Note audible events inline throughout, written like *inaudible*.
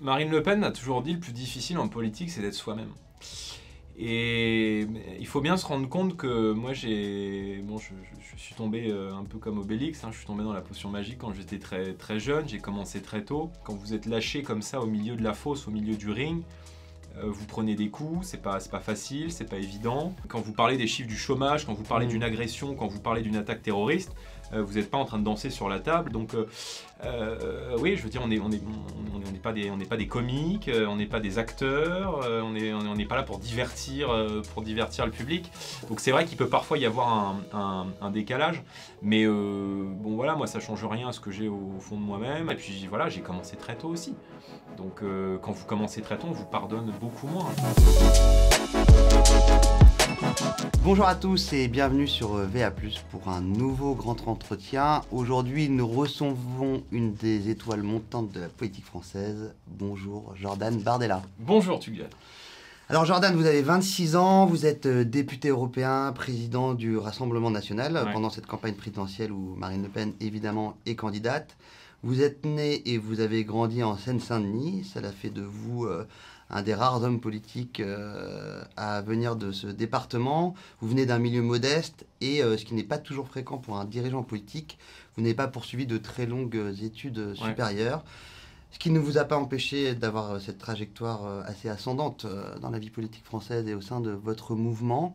Marine Le Pen a toujours dit le plus difficile en politique, c'est d'être soi-même. Et il faut bien se rendre compte que moi, j'ai, bon, je, suis tombé euh, un peu comme Obélix. Hein, je suis tombé dans la potion magique quand j'étais très très jeune. J'ai commencé très tôt. Quand vous êtes lâché comme ça au milieu de la fosse, au milieu du ring, euh, vous prenez des coups, c'est pas, pas facile, c'est pas évident. Quand vous parlez des chiffres du chômage, quand vous parlez mmh. d'une agression, quand vous parlez d'une attaque terroriste, vous n'êtes pas en train de danser sur la table. Donc, euh, euh, oui, je veux dire, on n'est pas, des, comiques, on n'est pas des acteurs, on n'est pas là pour divertir, pour divertir le public. Donc, c'est vrai qu'il peut parfois y avoir un, décalage, mais bon, voilà, moi, ça change rien à ce que j'ai au, fond de moi-même. Et puis, voilà, j'ai commencé très tôt aussi. Donc, quand vous commencez très tôt, on vous pardonne beaucoup moins. Bonjour à tous et bienvenue sur euh, VA+, pour un nouveau grand entretien. Aujourd'hui, nous recevons une des étoiles montantes de la politique française. Bonjour, Jordan Bardella. Bonjour, Tugel. Alors Jordan, vous avez 26 ans, vous êtes euh, député européen, président du Rassemblement national pendant cette campagne présidentielle où Marine Le Pen évidemment est candidate. Vous êtes né et vous avez grandi en Seine-Saint-Denis, cela fait de vous euh, un des rares hommes politiques euh, à venir de ce département. Vous venez d'un milieu modeste et, euh, ce qui n'est pas toujours fréquent pour un dirigeant politique, vous n'avez pas poursuivi de très longues études supérieures. Ce qui ne vous a pas empêché d'avoir euh, cette trajectoire assez ascendante dans la vie politique française et au sein de votre mouvement.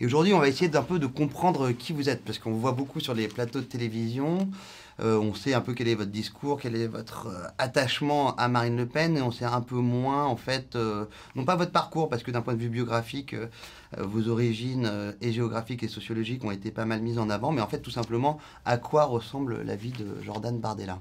Et aujourd'hui, on va essayer d'un peu de comprendre qui vous êtes, parce qu'on vous voit beaucoup sur les plateaux de télévision. Euh, on sait un peu quel est votre discours, quel est votre euh, attachement à Marine Le Pen, et on sait un peu moins, en fait, euh, non pas votre parcours, parce que d'un point de vue biographique, vos origines et géographiques et sociologiques ont été pas mal mises en avant, mais en fait, tout simplement, à quoi ressemble la vie de Jordan Bardella?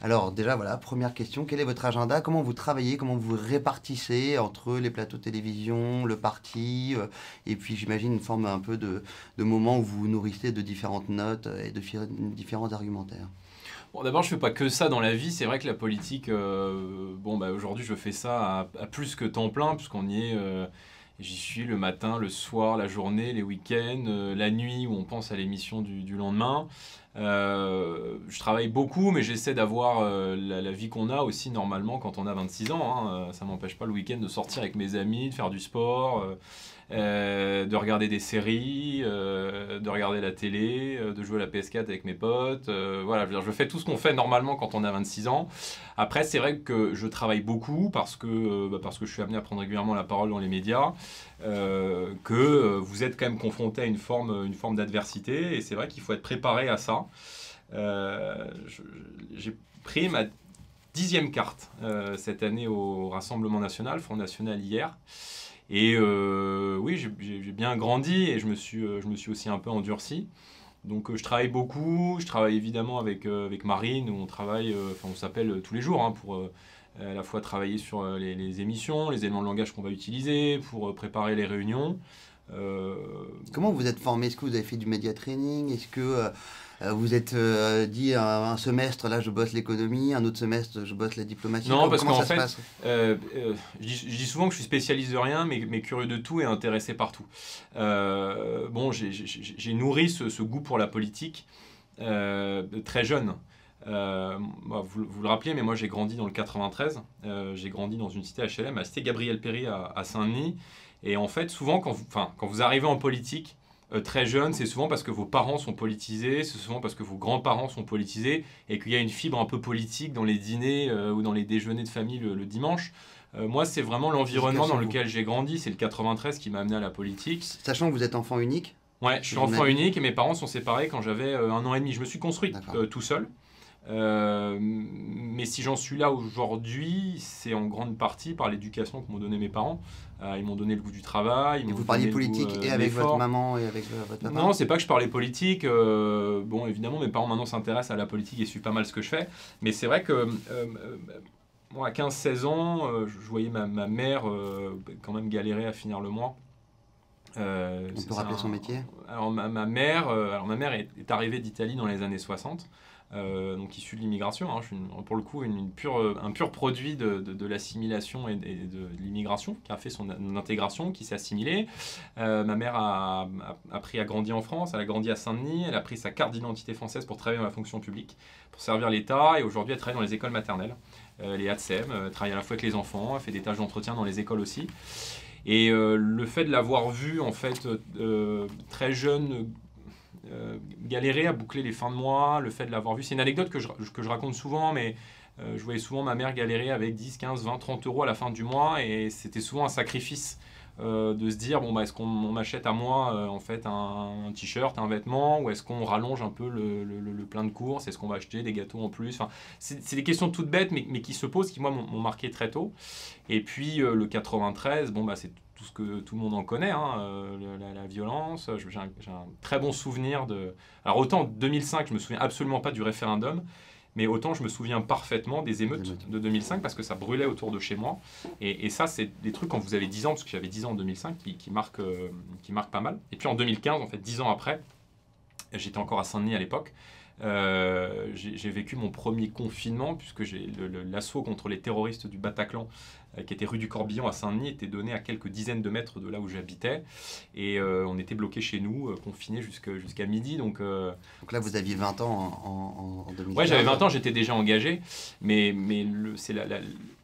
Alors déjà, voilà, première question, quel est votre agenda? Comment vous travaillez? Comment vous répartissez entre les plateaux de télévision, le parti euh, Et puis j'imagine une forme un peu de, de moment où vous vous nourrissez de différentes notes et de différents argumentaires? Bon, d'abord, je fais pas que ça dans la vie. C'est vrai que la politique, euh, bon, bah, aujourd'hui, je fais ça à, plus que temps plein, puisqu'on y est. Euh, j'y suis le matin, le soir, la journée, les week-ends, la nuit où on pense à l'émission du, lendemain. Euh, je travaille beaucoup, mais j'essaie d'avoir euh, la, vie qu'on a aussi normalement quand on a 26 ans. Hein. Euh, ça m'empêche pas le week-end de sortir avec mes amis, de faire du sport, de regarder des séries, de regarder la télé, de jouer à la PS4 avec mes potes. voilà, je, je, fais tout ce qu'on fait normalement quand on a 26 ans. Après, c'est vrai que je travaille beaucoup parce que, bah, parce que je suis amené à prendre régulièrement la parole dans les médias, que vous êtes quand même confronté à une forme, une forme d'adversité, et c'est vrai qu'il faut être préparé à ça. Euh, j'ai pris ma dixième carte euh, cette année au Rassemblement national, Front National hier. Et euh, oui, j'ai bien grandi et je me, suis, je me suis aussi un peu endurci. Donc je travaille beaucoup, je travaille évidemment avec, avec Marine, où on travaille, enfin on s'appelle tous les jours hein, pour à la fois travailler sur les, émissions, les éléments de langage qu'on va utiliser, pour préparer les réunions. Comment vous êtes formé? Est-ce que vous avez fait du média training? Est-ce que euh, vous êtes euh, dit un, semestre, là je bosse l'économie, un autre semestre je bosse la diplomatie. Non, parce qu'en fait, euh, je, dis, souvent que je suis spécialiste de rien, mais, mais curieux de tout et intéressé par tout. bon, j'ai nourri ce, goût pour la politique très jeune. vous, vous, le rappelez, mais moi j'ai grandi dans le 93. j'ai grandi dans une cité HLM, la cité Gabriel Péry à, à Saint-Denis. Et en fait, souvent, quand vous, quand vous arrivez en politique, euh, très jeune, c'est souvent parce que vos parents sont politisés, c'est souvent parce que vos grands-parents sont politisés et qu'il y a une fibre un peu politique dans les dîners euh, ou dans les déjeuners de famille le, dimanche. Euh, moi, c'est vraiment l'environnement dans lequel j'ai grandi. C'est le 93 qui m'a amené à la politique. Sachant que vous êtes enfant unique Ouais, je suis enfant unique et mes parents sont séparés quand j'avais un an et demi. Je me suis construit tout seul. Euh, mais si j'en suis là aujourd'hui, c'est en grande partie par l'éducation que m'ont donné mes parents. Euh, ils m'ont donné le goût du travail. Et vous parliez politique euh, et avec votre maman et avec votre papa Non, c'est pas que je parlais politique. bon, évidemment, mes parents maintenant s'intéressent à la politique et suivent pas mal ce que je fais. Mais c'est vrai que moi, à 15-16 ans, je voyais ma, ma mère quand même galérer à finir le mois. On peut rappeler son métier? Alors ma, ma, mère, alors ma mère est, est arrivée d'Italie dans les années 60. Euh, donc issu de l'immigration. Hein. Je suis pour le coup pure, un pur produit de, l'assimilation et, de, l'immigration, qui a fait son intégration, qui s'est assimilé. Euh, ma mère a, appris à grandir en France, elle a grandi à Saint-Denis, elle a pris sa carte d'identité française pour travailler dans la fonction publique, pour servir l'État, et aujourd'hui elle travaille dans les écoles maternelles. elle est ATSEM, elle travaille à la fois avec les enfants, elle fait des tâches d'entretien dans les écoles aussi. Et le fait de l'avoir vue, en fait, très jeune, galérer à boucler les fins de mois, le fait de l'avoir vue, c'est une anecdote que je, que je raconte souvent, mais je voyais souvent ma mère galérer avec 10, 15, 20, 30 euros à la fin du mois et c'était souvent un sacrifice euh, de se dire bon bah est-ce qu'on m'achète à moi euh, en fait un, t-shirt, un vêtement ou est-ce qu'on rallonge un peu le, le, plein de courses, est-ce qu'on va acheter des gâteaux en plus? Enfin, c'est des questions toutes bêtes mais, mais qui se posent qui moi m'ont marqué très tôt. Et puis euh, le 93 bon bah c'est tout ce que tout le monde en connaît, hein, la, violence. J'ai un, un, très bon souvenir de. Alors autant 2005, je me souviens absolument pas du référendum, mais autant je me souviens parfaitement des émeutes de 2005 parce que ça brûlait autour de chez moi. Et, ça, c'est des trucs quand vous avez 10 ans, parce que j'avais 10 ans en 2005, qui, qui, marquent, euh, qui marquent pas mal. Et puis en 2015, en fait, 10 ans après, j'étais encore à Saint-Denis à l'époque. Euh, j'ai vécu mon premier confinement puisque l'assaut contre les terroristes du Bataclan euh, qui était rue du Corbillon à Saint-Denis, était donné à quelques dizaines de mètres de là où j'habitais. Et euh, on était bloqué chez nous, euh, confinés jusqu'à midi. Donc, donc là, vous aviez 20 ans en, en, 2015 Ouais, j'avais 20 ans, j'étais déjà engagé. Mais, mais c'est la, la,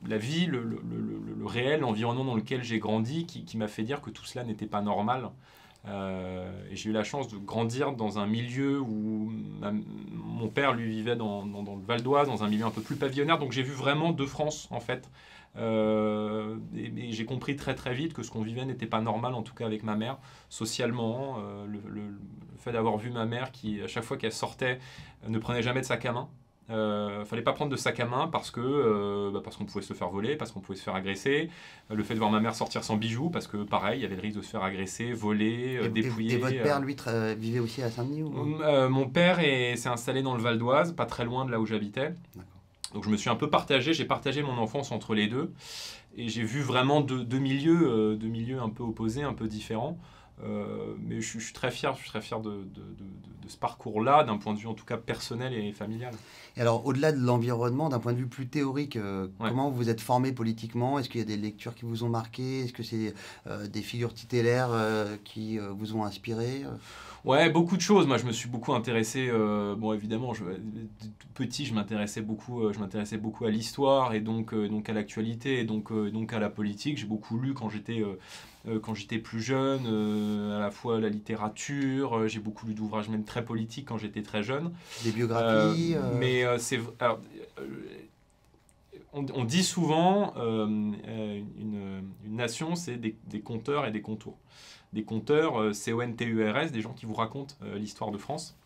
la, vie, le, le, le, réel, l'environnement dans lequel j'ai grandi qui, qui m'a fait dire que tout cela n'était pas normal. Et j'ai eu la chance de grandir dans un milieu où mon père, lui, vivait dans, le Val d'Oise, dans un milieu un peu plus pavillonnaire. Donc j'ai vu vraiment deux France, en fait. Euh, et, j'ai compris très très vite que ce qu'on vivait n'était pas normal, en tout cas avec ma mère, socialement. Euh, le, fait d'avoir vu ma mère qui, à chaque fois qu'elle sortait, ne prenait jamais de sac à main. Euh, fallait pas prendre de sac à main parce que euh, bah, parce qu'on pouvait se faire voler, parce qu'on pouvait se faire agresser. le fait de voir ma mère sortir sans bijoux, parce que pareil, il y avait le risque de se faire agresser, voler, dépouiller. Et, votre père, lui, vivait aussi à Saint-Denis Mon père s'est installé dans le Val d'Oise, pas très loin de là où j'habitais. Donc je me suis un peu partagé, j'ai partagé mon enfance entre les deux. Et j'ai vu vraiment deux, milieux, euh, deux milieux un peu opposés, un peu différents. Euh, mais je, suis très fier, je suis très fier de, ce parcours-là, d'un point de vue en tout cas personnel et familial. Et alors, au-delà de l'environnement, d'un point de vue plus théorique, euh, comment vous êtes formé politiquement? Est-ce qu'il y a des lectures qui vous ont marqué? Est-ce que c'est des figures tutélaires qui vous ont inspiré? Ouais, beaucoup de choses. Moi, je me suis beaucoup intéressé. Euh, bon, évidemment, je, petit, je m'intéressais beaucoup, euh, je m'intéressais beaucoup à l'histoire et donc, euh, donc à l'actualité et donc, donc à la politique. J'ai beaucoup lu quand j'étais quand j'étais plus jeune, à la fois la littérature. j'ai beaucoup lu d'ouvrages même très politiques quand j'étais très jeune. Des biographies. Mais c'est on, dit souvent une, une, nation, c'est des, des compteurs et des contours des conteurs euh, C-O-N-T-U-R-S, des gens qui vous racontent euh, l'histoire de France.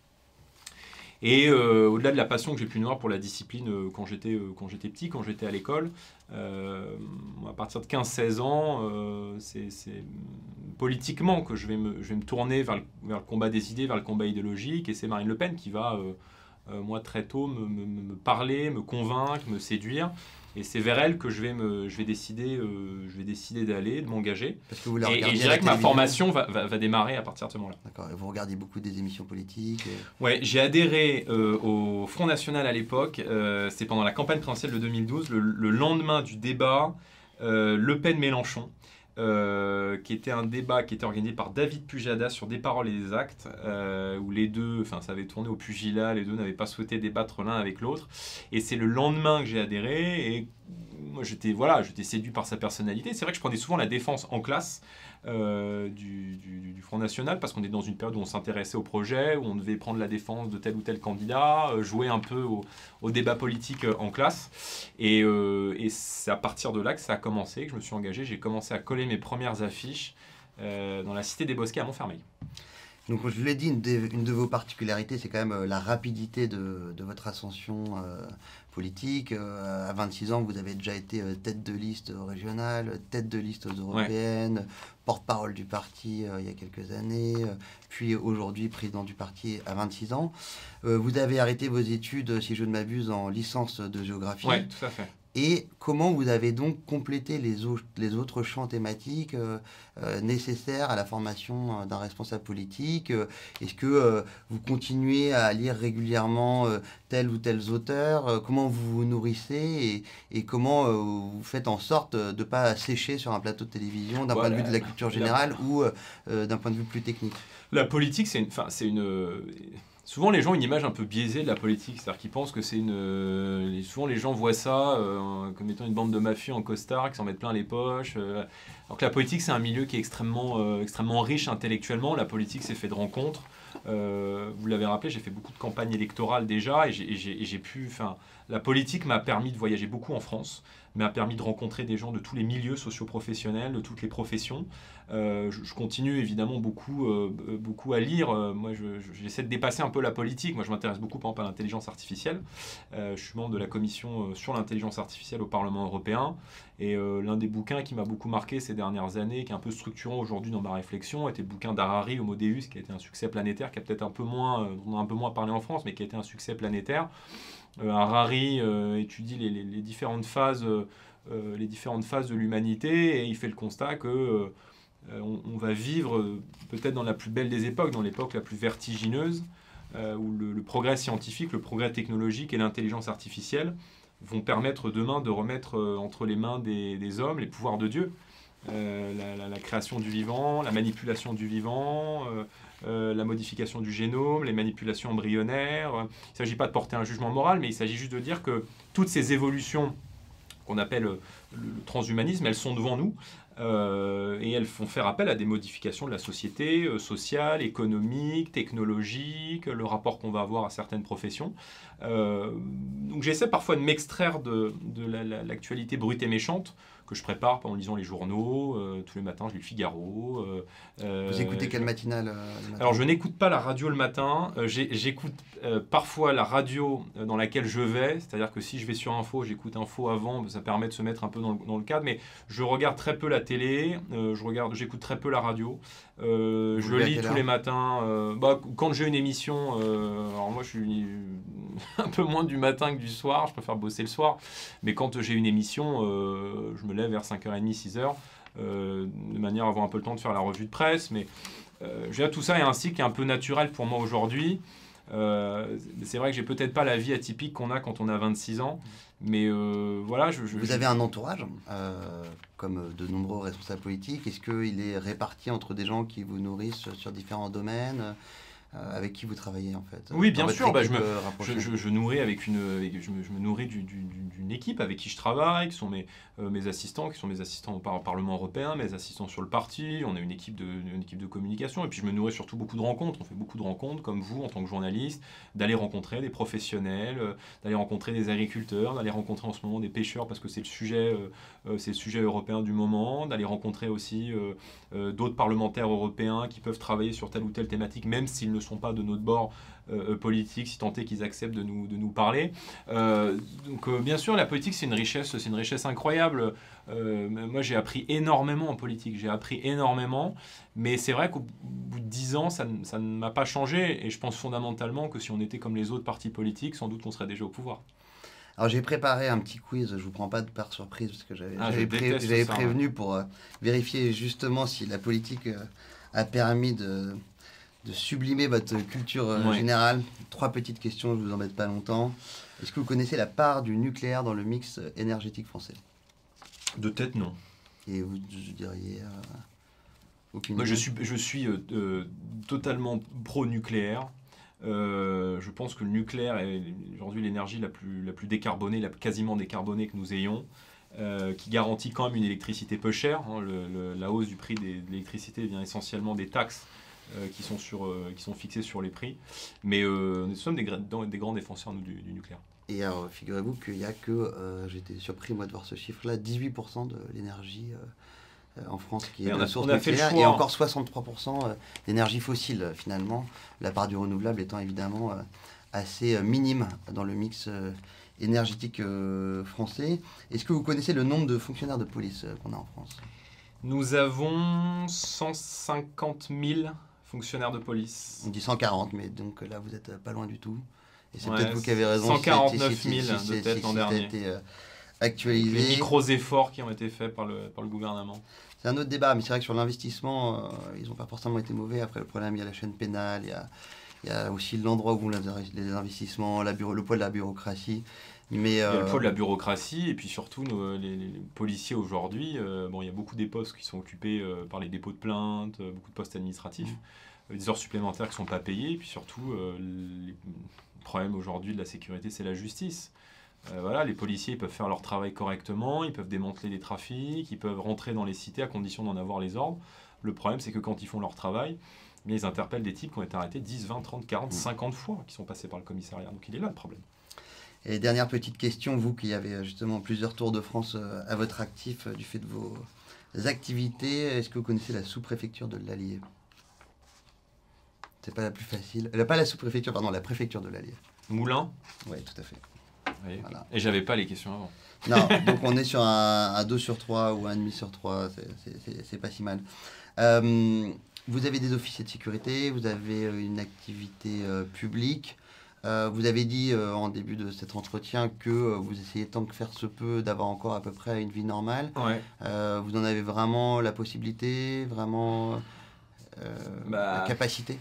Et euh, au-delà de la passion que j'ai pu nourrir pour la discipline quand j'étais quand j'étais petit, quand j'étais à l'école, à partir de 15-16 ans, c'est politiquement que je vais me, je vais me tourner vers le, vers le, combat des idées, vers le combat idéologique. Et c'est Marine Le Pen qui va, moi très tôt, me, parler, me convaincre, me séduire. Et c'est vers elle que je vais, me, je vais décider, euh, je vais décider d'aller, de m'engager. Parce que vous la et, et je dirais que ma formation va, va, démarrer à partir de ce moment-là. D'accord. Et vous regardez beaucoup des émissions politiques Ouais, j'ai adhéré euh, au Front National à l'époque. Euh, c'est pendant la campagne présidentielle de 2012, le, le lendemain du débat Le Pen-Mélenchon. Euh, qui était un débat qui était organisé par David Pujada sur des paroles et des actes, euh, où les deux, enfin ça avait tourné au pugilat, les deux n'avaient pas souhaité débattre l'un avec l'autre. Et c'est le lendemain que j'ai adhéré et moi j'étais voilà, j'étais séduit par sa personnalité. C'est vrai que je prenais souvent la défense en classe. Euh, du, Front National parce qu'on est dans une période où on s'intéressait au projet, où on devait prendre la défense de tel ou tel candidat, euh, jouer un peu au, débat politique euh, en classe. Et, et c'est à partir de là que ça a commencé, que je me suis engagé. J'ai commencé à coller mes premières affiches dans la Cité des Bosquets à Montfermeil. Donc, je l'ai dit, une de, vos particularités, c'est quand même la rapidité de, de votre ascension politique. Euh, à 26 ans, vous avez déjà été euh, tête de liste régionale, tête de liste aux européennes, porte-parole du parti euh, il y a quelques années, puis aujourd'hui président du parti à 26 ans. vous avez arrêté vos études, si je ne m'abuse, en licence de géographie. Oui, tout à fait. Et comment vous avez donc complété les, les autres champs thématiques euh, euh, nécessaires à la formation euh, d'un responsable politique Est-ce que vous continuez à lire régulièrement tel ou tel auteur Comment vous vous nourrissez et, comment vous faites en sorte de ne pas sécher sur un plateau de télévision d'un point de vue de la culture générale ou d'un point de vue plus technique? La politique, c'est une, une souvent les gens ont une image un peu biaisée de la politique, c'est-à-dire qu'ils pensent que c'est une. Euh, souvent les gens voient ça euh, comme étant une bande de mafieux en costard qui s'en mettent plein les poches. Euh. alors que la politique c'est un milieu qui est extrêmement, extrêmement riche intellectuellement. La politique c'est fait de rencontres. vous l'avez rappelé, j'ai fait beaucoup de campagnes électorales déjà et j'ai pu. La politique m'a permis de voyager beaucoup en France m'a permis de rencontrer des gens de tous les milieux socio-professionnels, de toutes les professions. Euh, je, continue évidemment beaucoup, euh, beaucoup à lire. Euh, moi, j'essaie de dépasser un peu la politique. Moi, je m'intéresse beaucoup, par exemple, à l'intelligence artificielle. je suis membre de la commission sur l'intelligence artificielle au Parlement européen. Et l'un des bouquins qui m'a beaucoup marqué ces dernières années, qui est un peu structurant aujourd'hui dans ma réflexion, était le bouquin d'Harari, Homo Deus, qui a été un succès planétaire, qui a peut-être un peu moins, on a un peu moins parlé en France, mais qui a été un succès planétaire. Harari étudie les, les, différentes phases, de l'humanité et il fait le constat que euh, on, va vivre euh, peut-être dans la plus belle des époques, dans l'époque la plus vertigineuse, euh, où le, progrès scientifique, le progrès technologique et l'intelligence artificielle vont permettre demain de remettre entre les mains des, hommes les pouvoirs de Dieu. la, création du vivant, la manipulation du vivant, la modification du génome, les manipulations embryonnaires. Il ne s'agit pas de porter un jugement moral, mais il s'agit juste de dire que toutes ces évolutions qu'on appelle le, transhumanisme, elles sont devant nous. Euh, et elles font faire appel à des modifications de la société euh, sociale, économique, technologique, le rapport qu'on va avoir à certaines professions. Euh, donc j'essaie parfois de m'extraire de l'actualité brute et méchante que je prépare en lisant les journaux. Euh, tous les matins, je lis le Figaro. Euh, euh, Vous écoutez quelle matinale Alors, je n'écoute pas la radio le matin. J'écoute parfois la radio dans laquelle je vais. C'est-à-dire que si je vais sur Info, j'écoute Info avant. Ça permet de se mettre un peu dans le, dans le cadre. Mais je regarde très peu la télé. je regarde, j'écoute très peu la radio. je lis tous les matins. Bah, quand j'ai une émission, alors moi, je suis *laughs* un peu moins du matin que du soir. Je préfère bosser le soir. Mais quand j'ai une émission, je me vers 5h30, 6h, euh, de manière à avoir un peu le temps de faire la revue de presse. Mais euh, tout ça est un cycle qui est un peu naturel pour moi aujourd'hui. Euh, c'est vrai que j'ai peut-être pas la vie atypique qu'on a quand on a 26 ans, mais euh, voilà. Je, Vous avez un entourage, comme de nombreux responsables politiques. Est-ce qu'il est réparti entre des gens qui vous nourrissent sur différents domaines? euh, avec qui vous travaillez en fait Oui, bien sûr. Bah, je, me, euh, je, nourris avec une, je, me, nourris d'une équipe avec qui je travaille, qui sont mes, euh, mes assistants, qui sont mes assistants au Parlement européen, mes assistants sur le parti. On a une équipe, de, une équipe de communication. Et puis je me nourris surtout beaucoup de rencontres. On fait beaucoup de rencontres, comme vous en tant que journaliste, d'aller rencontrer des professionnels, d'aller rencontrer des agriculteurs, d'aller rencontrer en ce moment des pêcheurs parce que c'est le sujet, c'est le sujet européen du moment, d'aller rencontrer aussi d'autres parlementaires européens qui peuvent travailler sur telle ou telle thématique, même s'ils ne ne sont pas de notre bord euh, euh, politique, si tant est qu'ils acceptent de nous, de nous parler. Euh, donc bien sûr, la politique, c'est une richesse, c'est une richesse incroyable. moi, j'ai appris énormément en politique, j'ai appris énormément, mais c'est vrai qu'au bout de dix ans, ça, ça ne m'a pas changé, et je pense fondamentalement que si on était comme les autres partis politiques, sans doute qu'on serait déjà au pouvoir. Alors j'ai préparé un petit quiz, je vous prends pas de par surprise parce que j'avais ah, prévenu pour vérifier justement si la politique a permis de, de sublimer votre culture euh, générale. Trois petites questions, je vous embête pas longtemps. Est-ce que vous connaissez la part du nucléaire dans le mix énergétique français? De tête, non. Et vous, je diriez euh, Moi, je suis, je suis euh, totalement pro-nucléaire. je pense que le nucléaire est aujourd'hui l'énergie la plus, la plus décarbonée, la, quasiment décarbonée que nous ayons. qui garantit quand même une électricité peu chère. Hein. la hausse du prix de l'électricité vient essentiellement des taxes euh, qui, sont sur, euh, qui sont fixés sur les prix. Mais euh, nous sommes des, des grands défenseurs nous, du, nucléaire. Et alors, figurez-vous qu'il n'y a que, j'étais surpris moi de voir ce chiffre-là, 18% de l'énergie en France qui est de source nucléaire et encore 63% d'énergie fossile finalement, la part du renouvelable étant évidemment assez minime dans le mix énergétique français. Est-ce que vous connaissez le nombre de fonctionnaires de police qu'on a en France? Nous avons 150 000 fonctionnaire de police. On dit 140, mais donc là, vous n'êtes pas loin du tout. Et c'est peut-être vous qui avez raison. 149 000 de tête l'an dernier. Été, euh, actualisé. Les micros efforts qui ont été faits par le, par le gouvernement. C'est un autre débat, mais c'est vrai que sur l'investissement, euh, ils n'ont pas forcément été mauvais. Après, le problème, il y a la chaîne pénale, il y a, il y a aussi l'endroit où les, les investissements, la bureau, le poids de la bureaucratie. Mais, il y a le poids de la bureaucratie et puis surtout les, policiers aujourd'hui. bon, il y a beaucoup des postes qui sont occupés par les dépôts de plaintes, beaucoup de postes administratifs. des heures supplémentaires qui ne sont pas payées, et puis surtout, le problème aujourd'hui de la sécurité, c'est la justice. voilà, les policiers peuvent faire leur travail correctement, ils peuvent démanteler les trafics, ils peuvent rentrer dans les cités à condition d'en avoir les ordres. Le problème, c'est que quand ils font leur travail, mais ils interpellent des types qui ont été arrêtés 10, 20, 30, 40, 50 fois, qui sont passés par le commissariat. Donc il est là le problème. Et dernière petite question, vous qui avez euh, justement plusieurs tours de France euh, à votre actif euh, du fait de vos activités, est-ce que vous connaissez la sous-préfecture de l'Allier? C'est pas la plus facile. pas la sous-préfecture, pardon, la préfecture de l'Allier. Moulin Oui, tout à fait. Et j'avais pas les questions avant. Non, *laughs* donc on est sur un, 2 sur 3 ou un demi sur 3, c'est pas si mal. vous avez des officiers de sécurité, vous avez une activité publique. Euh, vous avez dit euh, en début de cet entretien que euh, vous essayez tant que faire se peut d'avoir encore à peu près une vie normale. vous en avez vraiment la possibilité, vraiment bah, la capacité?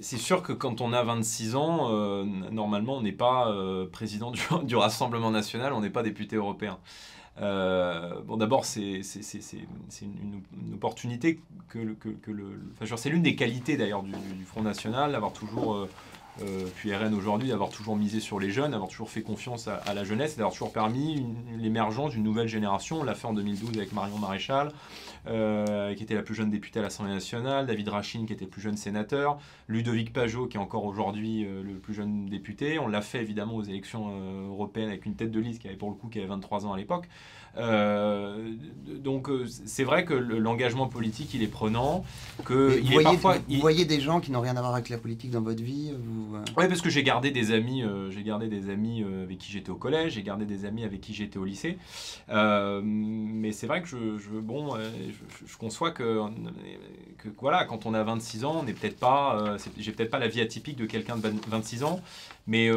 C'est sûr que quand on a 26 ans, normalement, on n'est pas président *laughs* du, Rassemblement national, on n'est pas député européen. bon, d'abord, c'est une, une, opportunité que, que, que le. Enfin, c'est l'une des qualités d'ailleurs du, du, Front National, d'avoir toujours euh, puis RN aujourd'hui, d'avoir toujours misé sur les jeunes, d'avoir toujours fait confiance à, la jeunesse, d'avoir toujours permis l'émergence d'une nouvelle génération. On l'a fait en 2012 avec Marion Maréchal, euh, qui était la plus jeune députée à l'Assemblée nationale, David Rachin, qui était le plus jeune sénateur, Ludovic Pajot, qui est encore aujourd'hui euh, le plus jeune député. On l'a fait évidemment aux élections européennes avec une tête de liste qui avait pour le coup qui avait 23 ans à l'époque. Euh, donc euh, c'est vrai que l'engagement politique il est prenant. Que il vous, voyez, parfois, vous voyez des gens qui n'ont rien à voir avec la politique dans votre vie vous... Euh oui, parce que j'ai gardé des amis, j'ai gardé des amis avec qui j'étais au collège, j'ai gardé des amis avec qui j'étais au lycée. mais c'est vrai que je, je bon, je, conçois que, que, voilà, quand on a 26 ans, on n'est peut-être pas, j'ai peut-être pas la vie atypique de quelqu'un de 26 ans, mais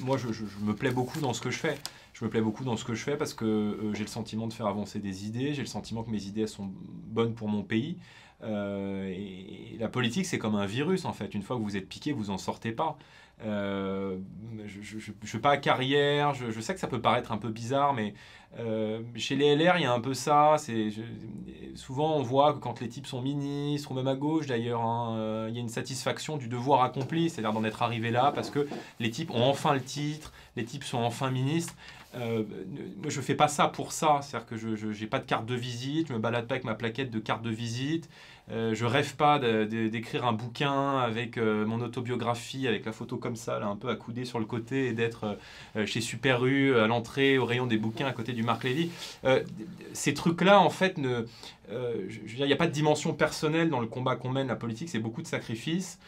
moi je, me plais beaucoup dans ce que je fais je me plais beaucoup dans ce que je fais parce que euh, j'ai le sentiment de faire avancer des idées, j'ai le sentiment que mes idées sont bonnes pour mon pays. Euh, et, la politique, c'est comme un virus en fait. Une fois que vous êtes piqué, vous en sortez pas. Euh, je ne fais pas carrière, je, sais que ça peut paraître un peu bizarre, mais chez les LR, il y a un peu ça. C'est, souvent, on voit que quand les types sont ministres, ou même à gauche d'ailleurs, hein, il y a une satisfaction du devoir accompli, c'est-à-dire d'en être arrivé là, parce que les types ont enfin le titre, les types sont enfin ministres. Euh, moi, je fais pas ça pour ça. C'est-à-dire que je n'ai pas de carte de visite, je me balade pas avec ma plaquette de carte de visite. Euh, je rêve pas d'écrire un bouquin avec euh, mon autobiographie, avec la photo comme ça, un peu accoudée sur le côté, et d'être euh, chez Super U, à l'entrée, au rayon des bouquins, à côté du Marc Lévy. ces trucs-là, en fait, ne, il n'y a pas de dimension personnelle dans le combat qu'on mène. La politique, c'est beaucoup de sacrifices.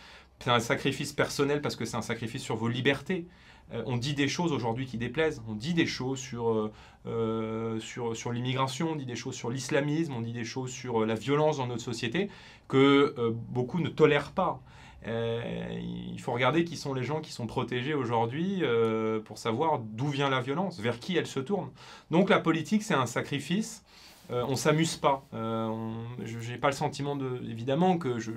C'est un sacrifice personnel parce que c'est un sacrifice sur vos libertés. Euh, on dit des choses aujourd'hui qui déplaisent. On dit des choses euh, euh, sur, sur l'immigration, on dit des choses sur l'islamisme, on dit des choses sur la violence dans notre société que beaucoup ne tolèrent pas. il faut regarder qui sont les gens qui sont protégés aujourd'hui pour savoir d'où vient la violence, vers qui elle se tourne. Donc la politique, c'est un sacrifice euh, on s'amuse pas. Euh, je n'ai pas le sentiment de, évidemment que, je,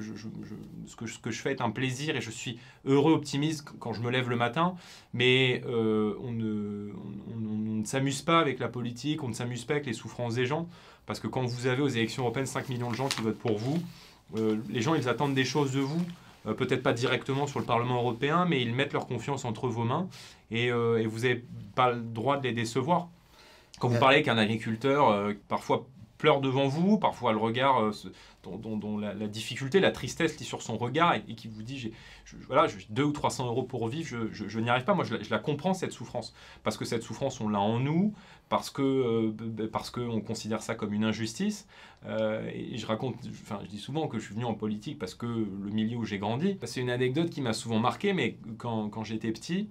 ce que, je fais est un plaisir et je suis heureux, optimiste quand je me lève le matin. Mais euh, on ne, s'amuse pas avec la politique, on ne s'amuse pas avec les souffrances des gens, parce que quand vous avez aux élections européennes 5 millions de gens qui votent pour vous, les gens ils attendent des choses de vous. Peut-être pas directement sur le Parlement européen, mais ils mettent leur confiance entre vos mains et, et vous n'avez pas le droit de les décevoir. Quand vous parlez qu'un agriculteur, euh, parfois pleure devant vous, parfois le regard euh, dont, la, difficulté, la tristesse lit sur son regard et, qui vous dit j'ai voilà, 2 ou 300 euros pour vivre, je, n'y arrive pas. Moi, je la, comprends, cette souffrance. Parce que cette souffrance, on l'a en nous, parce que euh, parce qu'on considère ça comme une injustice. et je raconte, enfin, je dis souvent que je suis venu en politique parce que le milieu où j'ai grandi. C'est une anecdote qui m'a souvent marqué, mais quand, quand j'étais petit,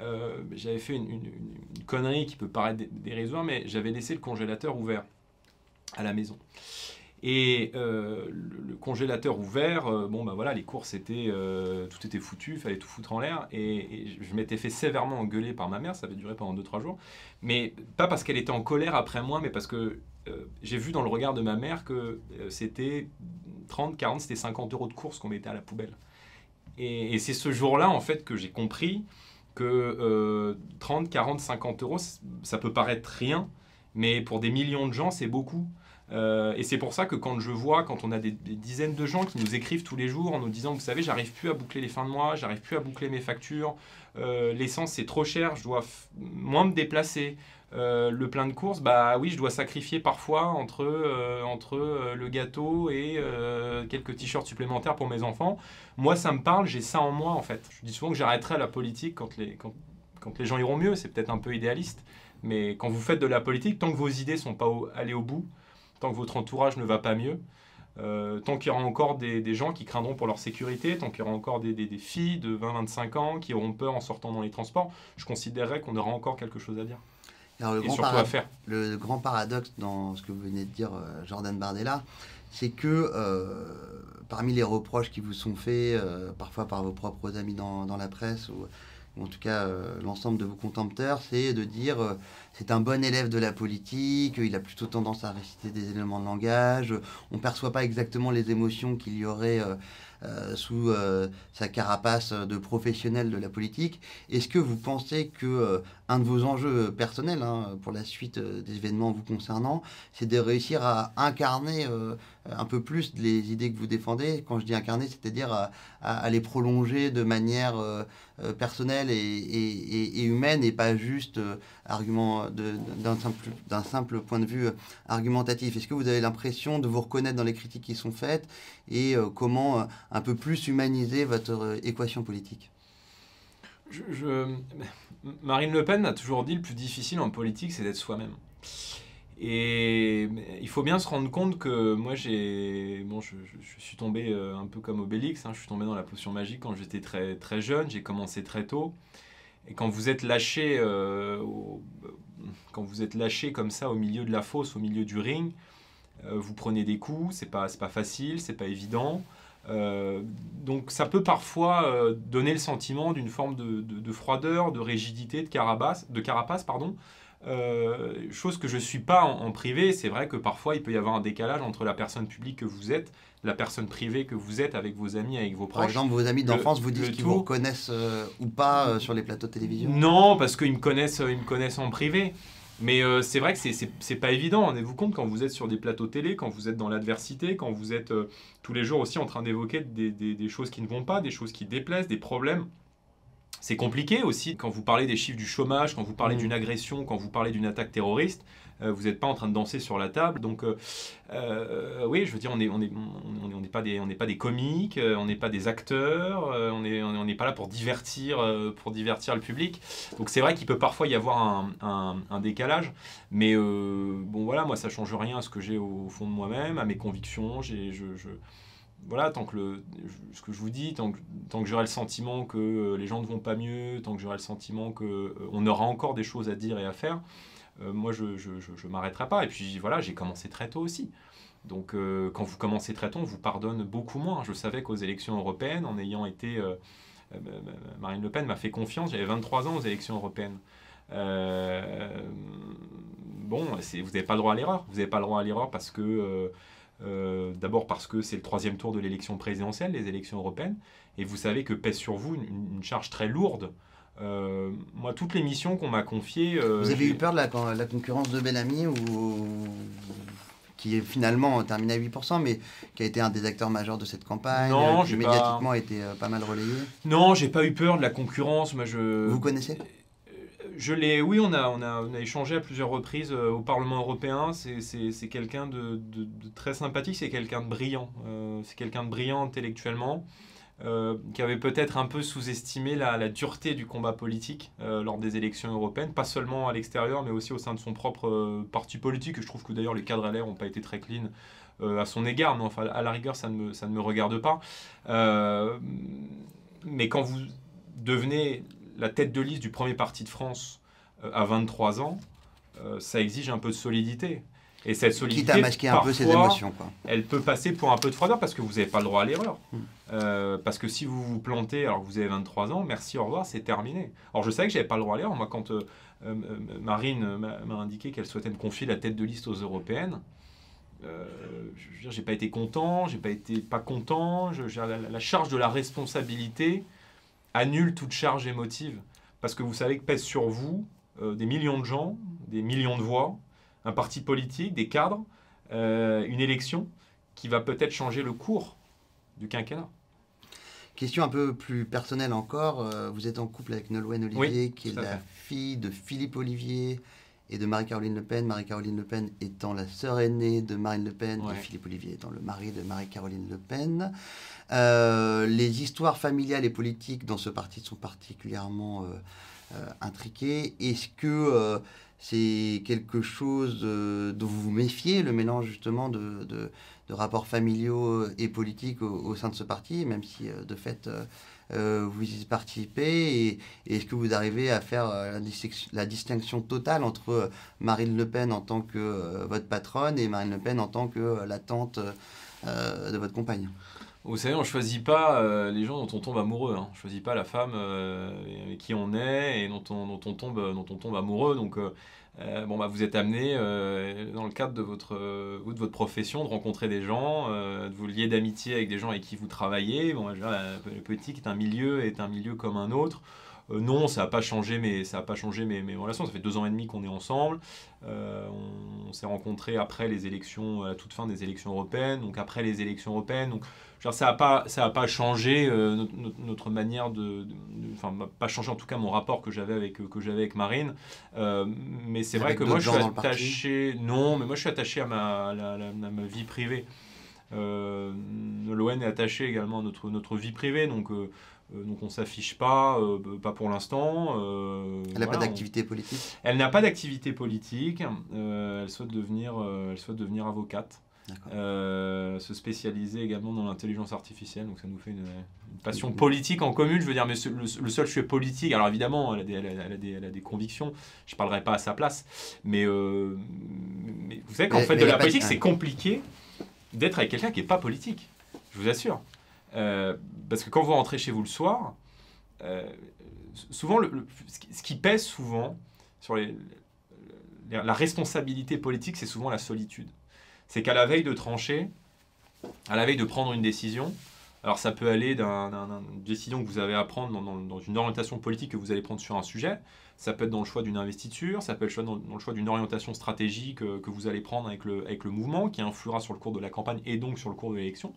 euh, j'avais fait une, connerie qui peut paraître dérisoire, mais j'avais laissé le congélateur ouvert à la maison. Et euh, le, congélateur ouvert, euh, bon ben voilà, les courses étaient, tout était foutu, il fallait tout foutre en l'air. Et, je m'étais fait sévèrement engueuler par ma mère, ça avait duré pendant 2-3 jours. Mais pas parce qu'elle était en colère après moi, mais parce que j'ai vu dans le regard de ma mère que c'était 30, 40, c'était 50 euros de course qu'on mettait à la poubelle. Et c'est ce jour-là, en fait, que j'ai compris que 30, 40, 50 euros, ça peut paraître rien, Mais pour des millions de gens, c'est beaucoup. Euh, et c'est pour ça que quand je vois, quand on a des, dizaines de gens qui nous écrivent tous les jours en nous disant, vous savez, j'arrive plus à boucler les fins de mois, j'arrive plus à boucler mes factures, euh, l'essence c'est trop cher, je dois moins me déplacer. Euh, le plein de courses, bah oui, je dois sacrifier parfois entre, entre le gâteau et quelques t-shirts supplémentaires pour mes enfants. Moi, ça me parle, j'ai ça en moi en fait. Je dis souvent que j'arrêterai la politique quand les, quand, quand les gens iront mieux, c'est peut-être un peu idéaliste, mais quand vous faites de la politique, tant que vos idées sont pas allées au bout, tant que votre entourage ne va pas mieux, euh, tant qu'il y aura encore des, gens qui craindront pour leur sécurité, tant qu'il y aura encore des, filles de 20-25 ans qui auront peur en sortant dans les transports, je considérerais qu'on aura encore quelque chose à dire. Le et grand surtout à faire. Le grand paradoxe dans ce que vous venez de dire, euh, Jordan Bardella, c'est que euh, parmi les reproches qui vous sont faits, parfois par vos propres amis dans, dans la presse, ou en tout cas euh, l'ensemble de vos contempteurs, c'est de dire euh, c'est un bon élève de la politique, il a plutôt tendance à réciter des éléments de langage, on ne perçoit pas exactement les émotions qu'il y aurait euh, sous sa carapace de professionnel de la politique. Est-ce que vous pensez que un de vos enjeux personnels hein, pour la suite des événements vous concernant, c'est de réussir à incarner un peu plus les idées que vous défendez Quand je dis incarner, c'est-à-dire à, les prolonger de manière personnelle et, humaine et pas juste euh, argument d'un simple, point de vue euh, argumentatif. Est-ce que vous avez l'impression de vous reconnaître dans les critiques qui sont faites et euh, comment un peu plus humaniser votre équation politique? Marine Le Pen a toujours dit le plus difficile en politique, c'est d'être soi-même. Et il faut bien se rendre compte que moi, j'ai, bon, je, suis tombé euh, un peu comme Obélix, hein, je suis tombé dans la potion magique quand j'étais très, très jeune, j'ai commencé très tôt. Et quand vous êtes lâché, euh, quand vous êtes lâché comme ça au milieu de la fosse, au milieu du ring, euh, vous prenez des coups, c'est pas, pas facile, c'est pas évident. donc ça peut parfois donner le sentiment d'une forme de, de, de, froideur, de rigidité, de carapace, de carapace pardon, euh, chose que je ne suis pas en, privé, c'est vrai que parfois il peut y avoir un décalage entre la personne publique que vous êtes, la personne privée que vous êtes avec vos amis, avec vos proches. Par exemple, vos amis d'enfance vous disent qu'ils vous reconnaissent euh, ou pas euh, sur les plateaux de télévision Non, parce qu'ils me connaissent, ils me connaissent en privé. Mais c'est vrai que c'est pas évident. Rendez-vous compte quand vous êtes sur des plateaux télé, quand vous êtes dans l'adversité, quand vous êtes tous les jours aussi en train d'évoquer des, des choses qui ne vont pas, des choses qui déplaisent, des problèmes. C'est compliqué aussi quand vous parlez des chiffres du chômage, quand vous parlez mm. d'une agression, quand vous parlez d'une attaque terroriste. Euh, vous n'êtes pas en train de danser sur la table. Donc, euh, euh, oui, je veux dire, on n'est on est, on pas, des, pas des comiques, on n'est pas des acteurs, on n'est on pas là pour divertir, pour divertir le public. Donc, c'est vrai qu'il peut parfois y avoir un, un, décalage. Mais bon, voilà, moi, ça change rien à ce que j'ai au fond de moi-même, à mes convictions. Je, je, voilà, tant que ce que je vous dis, tant que, j'aurai le sentiment que euh, les gens ne vont pas mieux, tant que j'aurai le sentiment qu'on euh, aura encore des choses à dire et à faire, euh, moi je ne m'arrêterai pas. Et puis voilà, j'ai commencé très tôt aussi. Donc quand vous commencez très tôt, on vous pardonne beaucoup moins. Je savais qu'aux élections européennes, en ayant été... Marine Le Pen m'a fait confiance, j'avais 23 ans aux élections européennes. bon, vous n'avez pas le droit à l'erreur. Vous n'avez pas le droit à l'erreur parce que euh, d'abord parce que c'est le troisième tour de l'élection présidentielle, les élections européennes, et vous savez que pèse sur vous une, charge très lourde. Euh, moi, toutes les missions qu'on m'a confiées. Euh, vous avez eu peur de la, la concurrence de Bellamy ou qui est finalement terminé à 8%, mais qui a été un des acteurs majeurs de cette campagne, non, qui médiatiquement a été pas mal relayé. Non, j'ai pas eu peur de la concurrence. Moi, je... Vous connaissez? Je l'ai, oui, on a, échangé à plusieurs reprises euh, au Parlement européen. C'est quelqu'un de, très sympathique, c'est quelqu'un de brillant. Euh, c'est quelqu'un de brillant intellectuellement, euh, qui avait peut-être un peu sous-estimé la, dureté du combat politique lors des élections européennes, pas seulement à l'extérieur, mais aussi au sein de son propre parti politique. Je trouve que d'ailleurs les cadres à l'air n'ont pas été très clean à son égard, mais enfin, à la rigueur, ça ne me regarde pas. mais quand vous devenez la tête de liste du premier parti de France euh, à 23 ans, euh, ça exige un peu de solidité. Et cette solidité, Quitte à masquer un peu ses émotions. Quoi. Elle peut passer pour un peu de froideur parce que vous n'avez pas le droit à l'erreur. Hmm. Euh, parce que si vous vous plantez alors que vous avez 23 ans, merci, au revoir, c'est terminé. Alors je savais que j'avais pas le droit à l'erreur. Moi, quand Marine m'a indiqué qu'elle souhaitait me confier la tête de liste aux européennes, euh, j'ai pas été content, j'ai pas été pas content. Je, la, la, charge de la responsabilité annule toute charge émotive. Parce que vous savez que pèse sur vous euh, des millions de gens, des millions de voix, un parti politique, des cadres, une élection qui va peut-être changer le cours du quinquennat. Question un peu plus personnelle encore. Vous êtes en couple avec Nolwenn Olivier, qui est la fille de Philippe Olivier et de Marie-Caroline Le Pen. Marie-Caroline Le Pen étant la sœur aînée de Marine Le Pen et Philippe Olivier étant le mari de Marie-Caroline Le Pen. Euh, les histoires familiales et politiques dans ce parti sont particulièrement euh, euh, intriquées. Est-ce que c'est quelque chose dont vous vous méfiez, le mélange justement de, rapports familiaux et politiques au, sein de ce parti, même si de fait vous y participez et, est-ce que vous arrivez à faire la, distinction totale entre Marine Le Pen en tant que votre patronne et Marine Le Pen en tant que la tante de votre compagne? Vous savez, on ne choisit pas les gens dont on tombe amoureux. Hein. On ne choisit pas la femme avec qui on est et dont on, dont on, tombe, dont on tombe amoureux. Donc, euh, bon, bah, vous êtes amené, euh, dans le cadre de votre, euh, de votre profession, de rencontrer des gens, de vous lier d'amitié avec des gens avec qui vous travaillez. Bon, bah, la politique est un milieu, est un milieu comme un autre. non, ça n'a pas changé, mes, ça a pas changé mes, relations. Ça fait deux ans et demi qu'on est ensemble. on, s'est rencontrés après les élections, à la toute fin des élections européennes. Donc après les élections européennes. Donc ça n'a pas, ça a pas changé euh, notre, manière de, enfin pas changé en tout cas mon rapport que j'avais avec que j'avais avec Marine. Euh, mais c'est vrai que moi je suis attaché, non, mais moi je suis attaché à ma, ma vie privée. Euh, L'ON est attaché également à notre, notre vie privée, donc, euh, donc on ne s'affiche pas, pas pour l'instant. elle n'a pas d'activité politique? Elle n'a pas d'activité politique, elle, souhaite devenir, elle souhaite devenir avocate. Euh, se spécialiser également dans l'intelligence artificielle. Donc ça nous fait une, passion politique en commune. Je veux dire, mais le, seul sujet politique, alors évidemment, elle a des, elle a, des, convictions. Je ne parlerai pas à sa place. Mais, euh, vous savez qu'en fait, de la politique, c'est compliqué d'être avec quelqu'un qui n'est pas politique. Je vous assure. Euh, parce que quand vous rentrez chez vous le soir, souvent, le, ce qui pèse souvent sur les, la responsabilité politique, c'est souvent la solitude c'est qu'à la veille de trancher, à la veille de prendre une décision, alors ça peut aller d'une décision que vous avez à prendre dans, une orientation politique que vous allez prendre sur un sujet, ça peut être dans le choix d'une investiture, ça peut être dans, le choix d'une orientation stratégique euh, que vous allez prendre avec le, avec le mouvement qui influera sur le cours de la campagne et donc sur le cours de l'élection.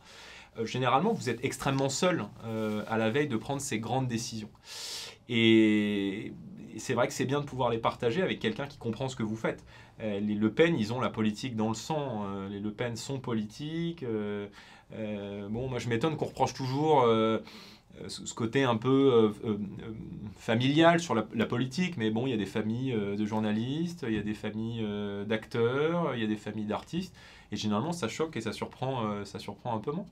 Euh, généralement, vous êtes extrêmement seul euh, à la veille de prendre ces grandes décisions. Et, c'est vrai que c'est bien de pouvoir les partager avec quelqu'un qui comprend ce que vous faites. Euh, les Le Pen, ils ont la politique dans le sang. Euh, les Le Pen sont politiques. Euh, bon, moi, je m'étonne qu'on reproche toujours ce côté un peu familial sur la, politique, mais bon, il y a des familles de journalistes, il y a des familles d'acteurs, il y a des familles d'artistes, et généralement ça choque et ça surprend, ça surprend un peu moins.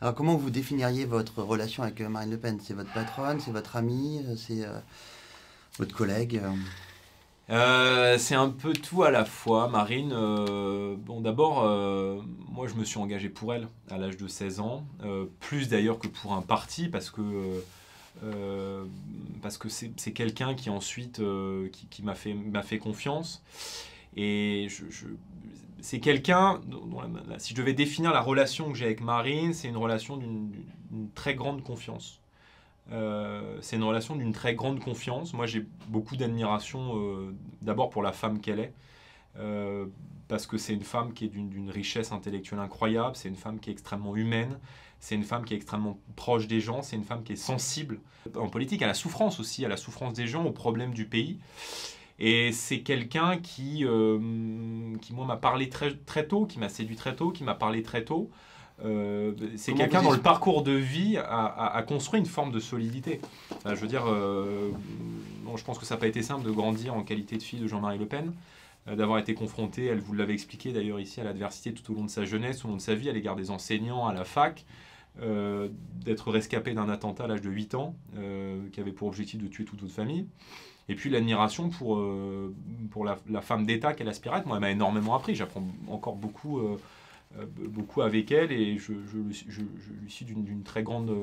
Alors comment vous définiriez votre relation avec Marine Le Pen? C'est votre patronne, c'est votre amie, c'est votre collègue euh, c'est un peu tout à la fois. Marine, euh, bon d'abord, euh, moi je me suis engagé pour elle à l'âge de 16 ans, plus d'ailleurs que pour un parti, parce que parce que c'est quelqu'un qui ensuite qui, m'a fait, fait confiance. Et c'est quelqu'un, si je devais définir la relation que j'ai avec Marine, c'est une relation d'une très grande confiance. Euh, c'est une relation d'une très grande confiance. Moi, j'ai beaucoup d'admiration euh, d'abord pour la femme qu'elle est, euh, parce que c'est une femme qui est d'une richesse intellectuelle incroyable, c'est une femme qui est extrêmement humaine, c'est une femme qui est extrêmement proche des gens, c'est une femme qui est sensible en politique à la souffrance aussi, à la souffrance des gens, aux problèmes du pays. Et c'est quelqu'un qui, qui, moi, m'a parlé très, très tôt, qui m'a séduit très tôt, qui m'a parlé très tôt. Euh, c'est quelqu'un dans le parcours de vie a, construit une forme de solidité. je veux dire, euh, je pense que ça n'a pas été simple de grandir en qualité de fille de Jean-Marie Le Pen, euh, d'avoir été confronté, elle vous l'avait expliqué d'ailleurs ici, à l'adversité tout au long de sa jeunesse, tout au long de sa vie, à l'égard des enseignants, à la fac, d'être rescapé d'un attentat à l'âge de 8 ans, qui avait pour objectif de tuer toute votre famille. Et puis l'admiration pour, pour la, la femme d'État qu'elle aspirait. Moi, elle m'a énormément appris. J'apprends encore beaucoup euh, beaucoup avec elle et je, je, lui suis d'une très grande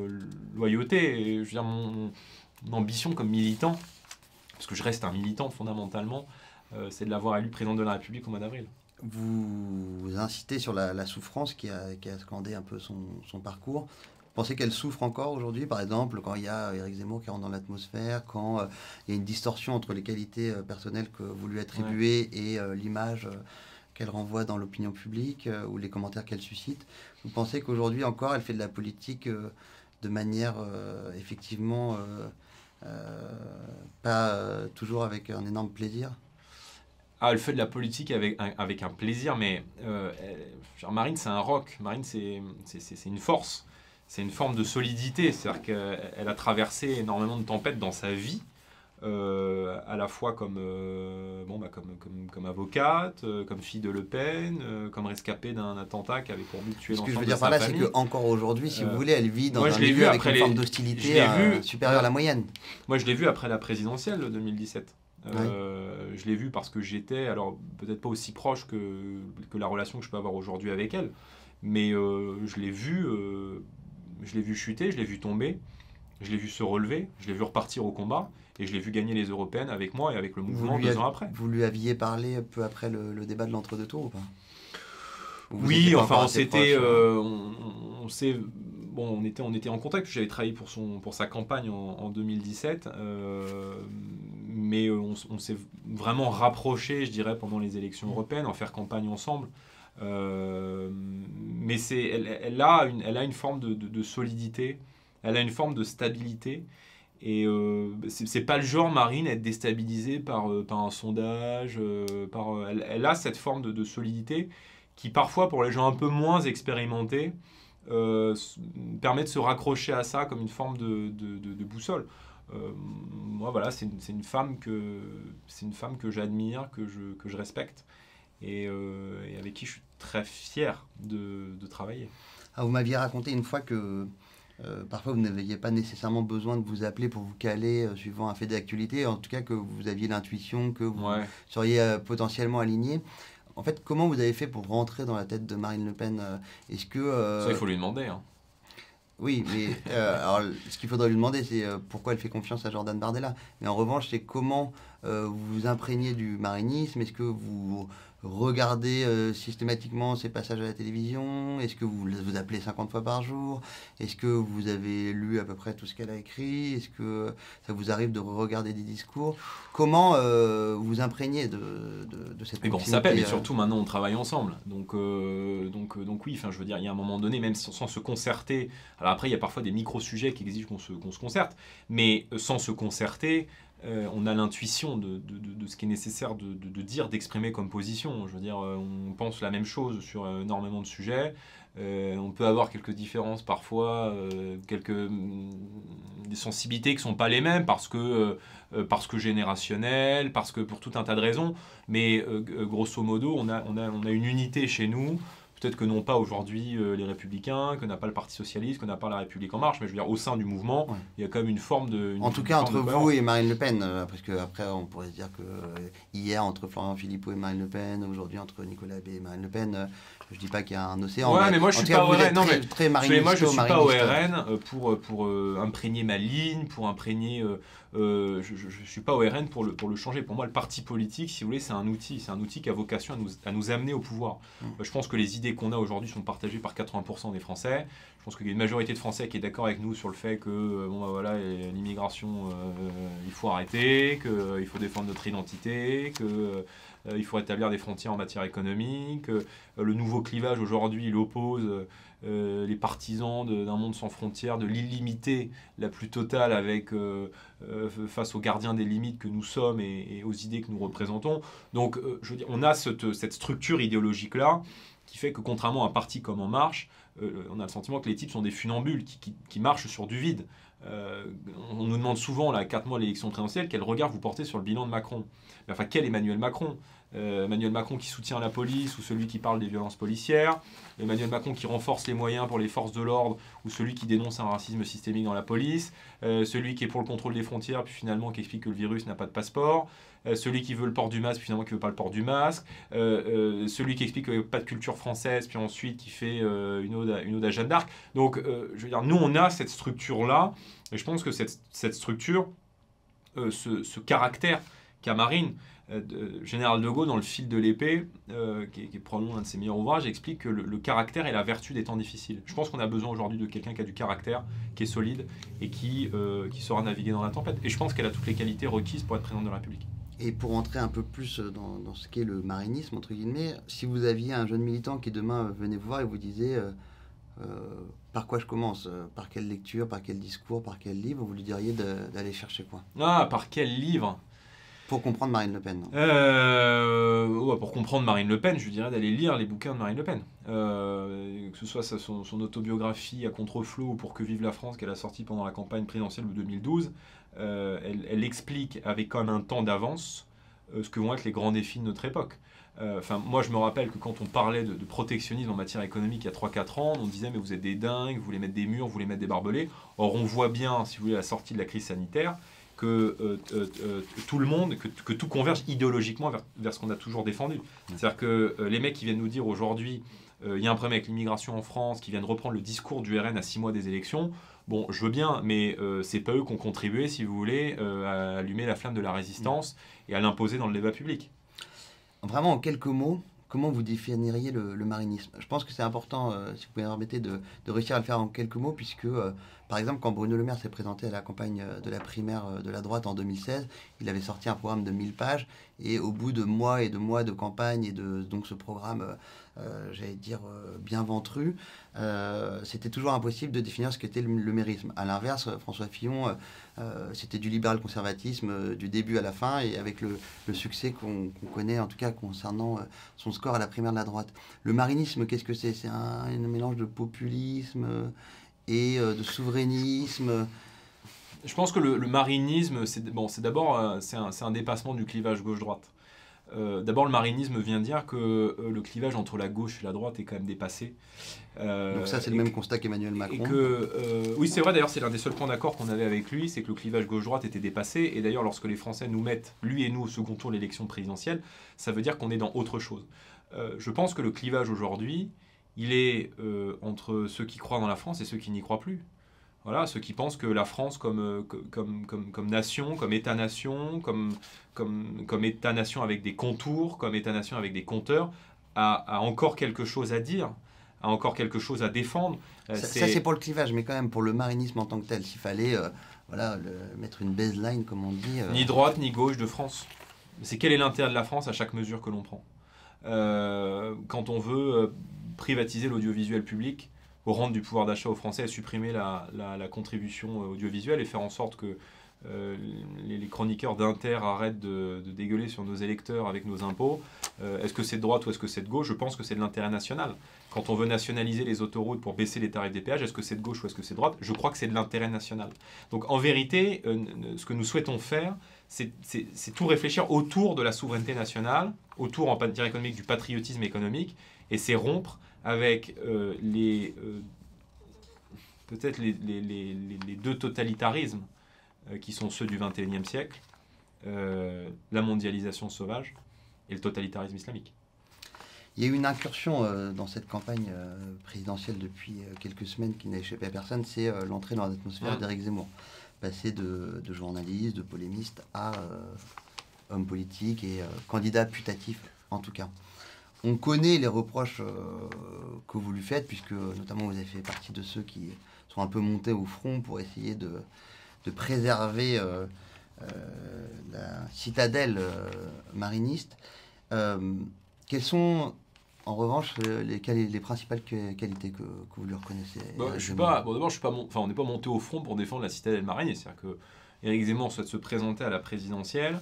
loyauté. Et, je veux dire, mon, ambition comme militant, parce que je reste un militant fondamentalement, euh, c'est de l'avoir élu président de la République au mois d'avril. Vous, incitez sur la, souffrance qui a, qui a, scandé un peu son, son parcours. pensez qu'elle souffre encore aujourd'hui, par exemple, quand il y a Eric Zemmour qui rentre dans l'atmosphère, quand euh, il y a une distorsion entre les qualités euh, personnelles que vous lui attribuez et euh, l'image qu'elle renvoie dans l'opinion publique ou les commentaires qu'elle suscite. Vous pensez qu'aujourd'hui encore, elle fait de la politique de manière effectivement pas toujours avec un énorme plaisir? Ah, elle fait de la politique avec un, avec un plaisir, mais Marine, c'est un rock. Marine, c'est une force c'est une forme de solidité. C'est-à-dire qu'elle a traversé énormément de tempêtes dans sa vie, euh, à la fois comme, euh, bon, bah, comme, comme, comme, avocate, euh, comme fille de Le Pen, comme rescapée d'un attentat qui avait pour but de tuer l'enfant Ce que je veux dire par là, c'est qu'encore aujourd'hui, si vous voulez, elle vit dans un milieu avec une forme d'hostilité supérieure à la moyenne. Moi, je l'ai vu après la présidentielle de 2017. je l'ai vu parce que j'étais, alors peut-être pas aussi proche que, que la relation que je peux avoir aujourd'hui avec elle, mais je l'ai vu je l'ai vu chuter, je l'ai vu tomber, je l'ai vu se relever, je l'ai vu repartir au combat, et je l'ai vu gagner les européennes avec moi et avec le mouvement deux ans après. Vous lui aviez parlé peu après le, débat de l'entre-deux tours ou pas Oui, enfin on s'était, euh, on, s'est, bon, on était, on était en contact. J'avais travaillé pour son, pour sa campagne en, 2017, euh, mais on, s'est vraiment rapproché, je dirais, pendant les élections européennes, en faire campagne ensemble. Euh, mais c'est, elle, a une, elle a une forme de, solidité, elle a une forme de stabilité. Et euh, c'est pas le genre Marine être déstabilisée par, euh, un sondage. Euh, par, elle, a cette forme de, solidité qui parfois pour les gens un peu moins expérimentés permet de se raccrocher à ça comme une forme de, boussole. moi voilà, c'est une, femme que une femme que j'admire, que je, que je respecte et, et, avec qui je suis très fier de travailler. Ah, vous m'aviez raconté une fois que euh, parfois vous n'aviez pas nécessairement besoin de vous appeler pour vous caler euh, suivant un fait d'actualité, en tout cas que vous aviez l'intuition que vous seriez euh, potentiellement aligné. En fait, comment vous avez fait pour rentrer dans la tête de Marine Le Pen Est-ce que ça, il faut lui demander. Hein. Oui, mais *laughs* alors, ce qu'il faudrait lui demander, c'est pourquoi elle fait confiance à Jordan Bardella. Mais en revanche, c'est comment vous vous imprégnez du marinisme. Est-ce que vous regardez euh, systématiquement ces passages à la télévision? Est-ce que vous vous appelez 50 fois par jour? Est-ce que vous avez lu à peu près tout ce qu'elle a écrit? Est-ce que ça vous arrive de regarder des discours? Comment euh, vous imprégnez de, de, cette mais bon, On s'appelle, et euh? surtout maintenant on travaille ensemble. Donc, donc, donc oui, enfin, je veux dire, il y a un moment donné, même sans, se concerter, alors après il y a parfois des micro-sujets qui exigent qu'on se, qu'on se concerte, mais sans se concerter, euh, on a l'intuition de, ce qui est nécessaire de, dire, d'exprimer comme position. Je veux dire, euh, on pense la même chose sur euh, énormément de sujets. on peut avoir quelques différences parfois, quelques mm, des sensibilités qui ne sont pas les mêmes parce que, parce que générationnelles, parce que pour tout un tas de raisons. Mais grosso modo, on a, on a une unité chez nous Peut-être que n'ont pas aujourd'hui euh, les Républicains, que n'a pas le Parti Socialiste, que n'a pas la République En Marche, mais je veux dire, au sein du mouvement, il y a quand même une forme de. en tout cas, entre vous et Marine Le Pen, euh, parce qu'après, on pourrait se dire que euh, hier, entre Florent Philippot et Marine Le Pen, aujourd'hui, entre Nicolas B et Marine Le Pen, je dis pas qu'il y a un océan. Ouais, mais, moi je suis pas au RN. Non, mais très, moi je suis pas au RN pour, pour imprégner ma ligne, pour imprégner. je, ne suis pas au RN pour le, pour le changer. Pour moi, le parti politique, si vous voulez, c'est un outil. C'est un outil qui a vocation à nous, à nous amener au pouvoir. Mmh. Je pense que les idées qu'on a aujourd'hui sont partagées par 80% des Français. Je pense qu'il y a une majorité de Français qui est d'accord avec nous sur le fait que euh, bon, bah, voilà, l'immigration, euh, il faut arrêter, qu'il euh, faut défendre notre identité, qu'il faut établir des frontières en matière économique. le nouveau clivage aujourd'hui, il oppose les partisans d'un monde sans frontières, de l'illimité la plus totale face aux gardiens des limites que nous sommes et, aux idées que nous représentons. Donc, on a cette, structure idéologique-là qui fait que contrairement à un parti comme En Marche, euh, on a le sentiment que les types sont des funambules qui, marchent sur du vide. Euh, on nous demande souvent, là, à 4 mois de l'élection présidentielle, quel regard vous portez sur le bilan de Macron? enfin, quel Emmanuel Macron? Euh, Emmanuel Macron qui soutient la police ou celui qui parle des violences policières, Emmanuel Macron qui renforce les moyens pour les forces de l'ordre ou celui qui dénonce un racisme systémique dans la police, celui qui est pour le contrôle des frontières puis finalement qui explique que le virus n'a pas de passeport, euh, celui qui veut le port du masque, finalement qui veut pas le port du masque, euh, euh, celui qui explique qu'il n'y a pas de culture française, puis ensuite qui fait une, ode à, Jeanne d'Arc. Donc, je veux dire, nous, on a cette structure-là, et je pense que cette, structure, ce, ce, caractère qu'à Marine. Général de Gaulle, dans Le fil de l'épée, qui, est probablement un de ses meilleurs ouvrages, explique que le, caractère est la vertu des temps difficiles. Je pense qu'on a besoin aujourd'hui de quelqu'un qui a du caractère, qui est solide et qui, qui saura naviguer dans la tempête. Et je pense qu'elle a toutes les qualités requises pour être présidente de la République. Et pour entrer un peu plus dans, dans ce qu'est le marinisme, entre guillemets, si vous aviez un jeune militant qui demain venait vous voir et vous disait euh, par quoi je commence? Euh, Par quelle lecture Par quel discours Par quel livre? Vous lui diriez d'aller chercher quoi? Ah, par quel livre? Pour comprendre Marine Le Pen euh, Pour comprendre Marine Le Pen, je dirais d'aller lire les bouquins de Marine Le Pen. que ce soit son, autobiographie à contre-flot ou Pour que vive la France qu'elle a sorti pendant la campagne présidentielle de 2012, elle, explique avec quand même un temps d'avance ce que vont être les grands défis de notre époque. Euh, enfin, moi, je me rappelle que quand on parlait de, protectionnisme en matière économique il y a 3-4 ans, on disait mais vous êtes des dingues, vous voulez mettre des murs, vous voulez mettre des barbelés. Or, on voit bien, si vous voulez, la sortie de la crise sanitaire, que euh, euh, tout le monde, que, tout converge idéologiquement vers, ce qu'on a toujours défendu. C'est-à-dire que les mecs qui viennent nous dire aujourd'hui, il y a un problème avec l'immigration en France, qui viennent reprendre le discours du RN à 6 mois des élections, bon, je veux bien, mais c'est pas eux qui ont contribué, si vous voulez, à allumer la flamme de la résistance et à l'imposer dans le débat public. Vraiment, en quelques mots, comment vous définiriez le, marinisme? Je pense que c'est important, euh, si vous pouvez me permettre, de, réussir à le faire en quelques mots, puisque, euh, par exemple, quand Bruno Le Maire s'est présenté à la campagne euh, de la primaire de la droite en 2016, il avait sorti un programme de 1000 pages, et au bout de mois et de mois de campagne, et de donc ce programme, j'allais dire, bien ventru, c'était toujours impossible de définir ce qu'était le, le mérisme. À l'inverse, François Fillon euh, c'était du libéral-conservatisme euh, du début à la fin et avec le, succès qu'on connaît en tout cas concernant euh, son score à la primaire de la droite. Le marinisme, qu'est-ce que c'est? C'est un, mélange de populisme et de souverainisme. Je pense que le, marinisme, c'est bon, d'abord un, un, dépassement du clivage gauche-droite. Euh, d'abord, le marinisme vient dire que euh, le clivage entre la gauche et la droite est quand même dépassé. Euh, Donc ça, c'est le même constat qu'Emmanuel Macron. oui, c'est vrai, d'ailleurs, c'est l'un des seuls points d'accord qu'on avait avec lui, c'est que le clivage gauche-droite était dépassé. Et d'ailleurs, lorsque les Français nous mettent, lui et nous, au second tour de l'élection présidentielle, ça veut dire qu'on est dans autre chose. je pense que le clivage aujourd'hui, il est entre ceux qui croient dans la France et ceux qui n'y croient plus. Voilà, ceux qui pensent que la France comme, euh, comme, comme, comme nation, comme État-nation, comme, comme, comme État-nation avec des contours, comme État-nation avec des compteurs, a, a, encore quelque chose à dire, a encore quelque chose à défendre. Euh, ça, c'est pour le clivage, mais quand même pour le marinisme en tant que tel, s'il fallait euh, voilà, mettre une baseline, comme on dit. Ni droite ni gauche de France. C'est quel est l'intérêt de la France à chaque mesure que l'on prend? Quand on veut privatiser l'audiovisuel public, au rendre du pouvoir d'achat aux Français, à supprimer la, contribution euh, audiovisuelle et faire en sorte que euh, les, chroniqueurs d'Inter arrêtent de, dégueuler sur nos électeurs avec nos impôts. Euh, est-ce que c'est de droite ou est-ce que c'est de gauche? Je pense que c'est de l'intérêt national. Quand on veut nationaliser les autoroutes pour baisser les tarifs des péages, est-ce que c'est de gauche ou est-ce que c'est de droite? Je crois que c'est de l'intérêt national. Donc en vérité, ce que nous souhaitons faire, c'est tout réfléchir autour de la souveraineté nationale, autour en matière économique du patriotisme économique, et c'est rompre avec euh, les euh, peut-être les, les, les, les, deux totalitarismes euh, qui sont ceux du XXIe siècle, la mondialisation sauvage et le totalitarisme islamique. Il y a eu une incursion dans cette campagne présidentielle depuis quelques semaines qui n'a échappé à personne, c'est l'entrée dans l'atmosphère d'Éric Zemmour. Passer de, de, journaliste, de polémiste à homme politique et candidat putatif en tout cas on connaît les reproches euh, que vous lui faites, puisque notamment vous avez fait partie de ceux qui sont un peu montés au front pour essayer de, préserver euh, euh, la citadelle mariniste. quelles sont en revanche, les, les principales qualités que, vous lui reconnaissez bah, je suis pas, D'abord, je suis pas, enfin, on n'est pas monté au front pour défendre la citadelle marine. C'est-à-dire que Éric Zemmour souhaite se présenter à la présidentielle.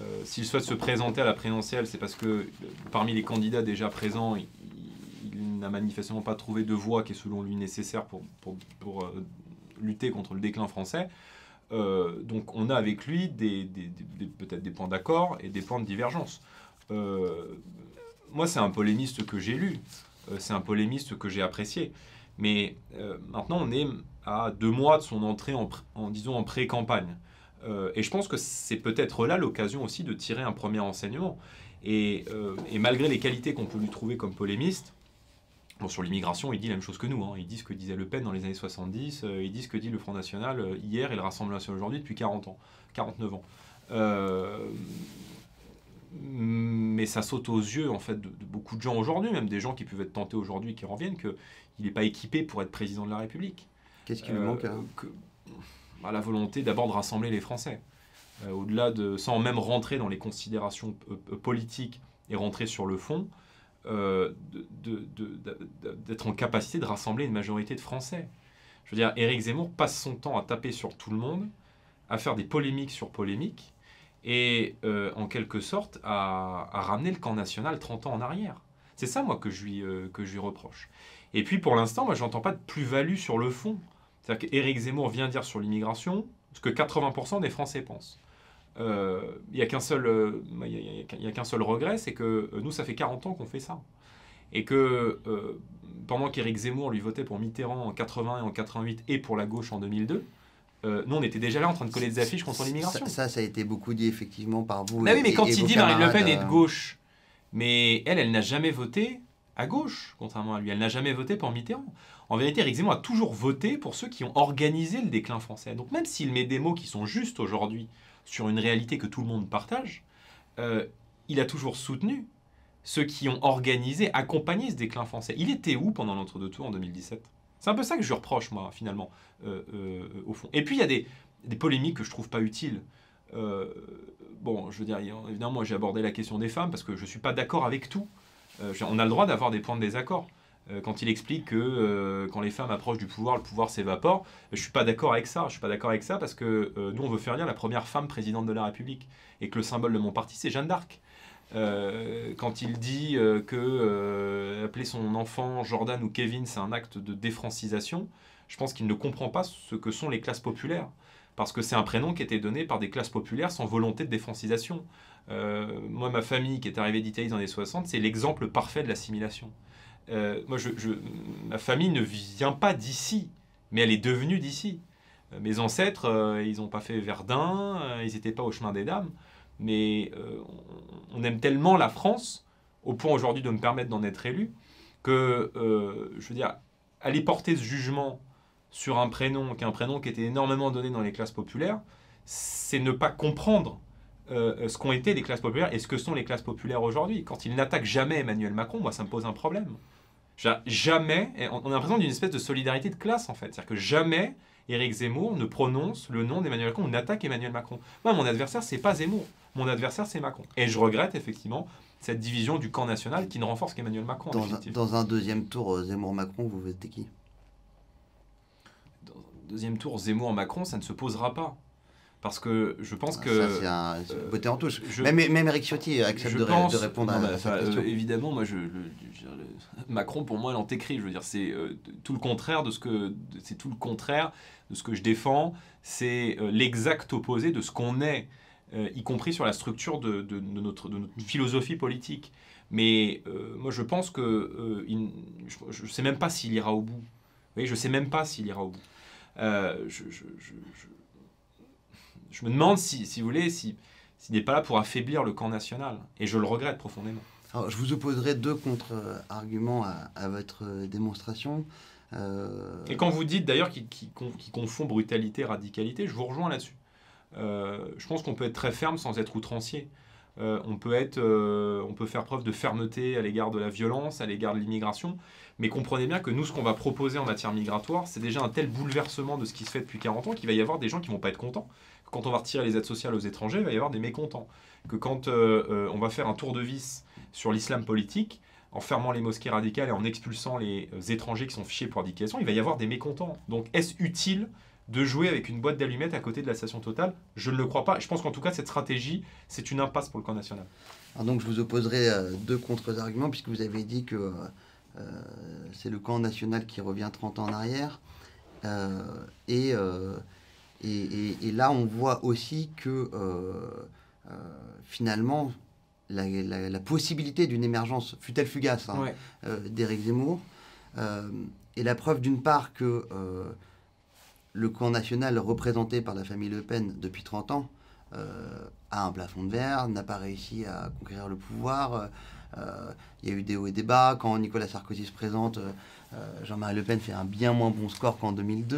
Euh, s'il souhaite se présenter à la présidentielle, c'est parce que parmi les candidats déjà présents, il, n'a manifestement pas trouvé de voix qui est selon lui nécessaire pour, pour, euh, lutter contre le déclin français. Euh, donc on a avec lui des, peut-être des points d'accord et des points de divergence. moi, c'est un polémiste que j'ai lu, c'est un polémiste que j'ai apprécié. Mais maintenant, on est à deux mois de son entrée en, disons, en pré-campagne. Euh, et je pense que c'est peut-être là l'occasion aussi de tirer un premier enseignement. Et, euh, et malgré les qualités qu'on peut lui trouver comme polémiste, bon, sur l'immigration, il dit la même chose que nous. Hein. Il dit ce que disait Le Pen dans les années 70, euh, il dit ce que dit le Front National hier et le Rassemblement National aujourd'hui depuis 40 ans, 49 ans. mais ça saute aux yeux en fait de, beaucoup de gens aujourd'hui, même des gens qui peuvent être tentés aujourd'hui qui reviennent, qu'il n'est pas équipé pour être président de la République. Qu'est-ce qui lui manque bah, La volonté d'abord de rassembler les Français. Au-delà de, sans même rentrer dans les considérations politiques et rentrer sur le fond, euh, d'être en capacité de rassembler une majorité de Français. Je veux dire, Éric Zemmour passe son temps à taper sur tout le monde, à faire des polémiques sur polémiques, et euh, en quelque sorte à, ramener le camp national 30 ans en arrière. C'est ça, moi, que je lui, euh, que je lui reproche. Et puis, pour l'instant, moi, je n'entends pas de plus-value sur le fond. C'est-à-dire qu'Éric Zemmour vient dire sur l'immigration ce que 80% des Français pensent. Euh, il n'y a qu'un seul, euh, a qu'un seul regret, c'est que euh, nous, ça fait 40 ans qu'on fait ça. Et que pendant qu'Éric Zemmour lui votait pour Mitterrand en 80 et en 88 et pour la gauche en 2002, nous, on était déjà là en train de coller des affiches contre l'immigration. Ça, ça, a été beaucoup dit effectivement par vous. Mais oui, mais quand il dit Marine Le Pen est de gauche, mais elle, elle n'a jamais voté à gauche, contrairement à lui. Elle n'a jamais voté pour Mitterrand. En vérité, Zemmour a toujours voté pour ceux qui ont organisé le déclin français. Donc même s'il met des mots qui sont justes aujourd'hui sur une réalité que tout le monde partage, euh, il a toujours soutenu ceux qui ont organisé, accompagné ce déclin français. Il était où pendant l'entre-deux tours en 2017 C'est un peu ça que je reproche, moi, finalement, euh, euh, au fond. Et puis, il y a des, polémiques que je trouve pas utiles. bon, je veux dire, évidemment, moi, j'ai abordé la question des femmes parce que je ne suis pas d'accord avec tout. on a le droit d'avoir des points de désaccord. Euh, quand il explique que euh, quand les femmes approchent du pouvoir, le pouvoir s'évapore. Je suis pas d'accord avec ça. Je suis pas d'accord avec ça parce que euh, nous, on veut faire dire la première femme présidente de la République et que le symbole de mon parti, c'est Jeanne d'Arc. quand il dit que appeler son enfant Jordan ou Kevin, c'est un acte de défrancisation, je pense qu'il ne comprend pas ce que sont les classes populaires. Parce que c'est un prénom qui été donné par des classes populaires sans volonté de défrancisation. moi, ma famille qui est arrivée d'Italie dans les années 60, c'est l'exemple parfait de l'assimilation. Euh, moi, ma famille ne vient pas d'ici, mais elle est devenue d'ici. Euh, mes ancêtres, euh, ils n'ont pas fait Verdun, ils n'étaient pas au chemin des dames, mais on, aime tellement la France, au point aujourd'hui de me permettre d'en être élu, que, je veux dire, aller porter ce jugement sur un prénom, qui est un prénom qui était énormément donné dans les classes populaires, c'est ne pas comprendre ce qu'ont été les classes populaires et ce que sont les classes populaires aujourd'hui. Quand ils n'attaquent jamais Emmanuel Macron, moi, ça me pose un problème. Jamais, on a l'impression d'une espèce de solidarité de classe en fait. C'est-à-dire que jamais Éric Zemmour ne prononce le nom d'Emmanuel Macron, on attaque Emmanuel Macron. Moi, mon adversaire, c'est pas Zemmour. Mon adversaire, c'est Macron. Et je regrette effectivement cette division du camp national qui ne renforce qu'Emmanuel Macron. Dans un, dans un, deuxième tour, euh, Zemmour-Macron, vous votez qui? Dans un deuxième tour, Zemmour-Macron, ça ne se posera pas. Parce que je pense ah, que. Ça, c'est un euh, beauté en touche. même, même Eric Ciotti accepte de, de, répondre à, bah, cette question. Euh, évidemment, moi, je, *laughs* Macron, pour moi, l'antécrit. Je veux dire, c'est euh, tout le contraire de ce que. C'est tout le contraire de ce que je défends. C'est l'exact opposé de ce qu'on est, y compris sur la structure de, de, notre, de notre philosophie politique. Mais moi, je pense que. je ne sais même pas s'il ira au bout. Oui, je ne sais même pas s'il ira au bout. je, je me demande si, si vous voulez, s'il n'est pas là pour affaiblir le camp national. Et je le regrette profondément. Alors, je vous opposerai deux contre-arguments à, votre démonstration. Euh, et quand vous dites d'ailleurs qu'il confond brutalité et radicalité, je vous rejoins là-dessus. Euh, je pense qu'on peut être très ferme sans être outrancier. Euh, on, peut être, on peut faire preuve de fermeté à l'égard de la violence, à l'égard de l'immigration, mais comprenez bien que nous, ce qu'on va proposer en matière migratoire, c'est déjà un tel bouleversement de ce qui se fait depuis 40 ans qu'il va y avoir des gens qui vont pas être contents quand on va retirer les aides sociales aux étrangers, il va y avoir des mécontents. Que quand euh, euh, on va faire un tour de vis sur l'islam politique, en fermant les mosquées radicales et en expulsant les euh, étrangers qui sont fichés pour indication, il va y avoir des mécontents. Donc est-ce utile de jouer avec une boîte d'allumettes à côté de la station totale? Je ne le crois pas. Je pense qu'en tout cas, cette stratégie, c'est une impasse pour le camp national. Alors donc je vous opposerai deux contre-arguments, puisque vous avez dit que c'est le camp national qui revient 30 ans en arrière. et et, là, on voit aussi que euh, euh, finalement, la, possibilité d'une émergence, fut-elle fugace, hein, euh, d'Éric Zemmour, est la preuve d'une part que le camp national représenté par la famille Le Pen depuis 30 ans a un plafond de verre, n'a pas réussi à conquérir le pouvoir. Il y a eu des hauts et des bas. Quand Nicolas Sarkozy se présente, Jean-Marie Le Pen fait un bien moins bon score qu'en 2002.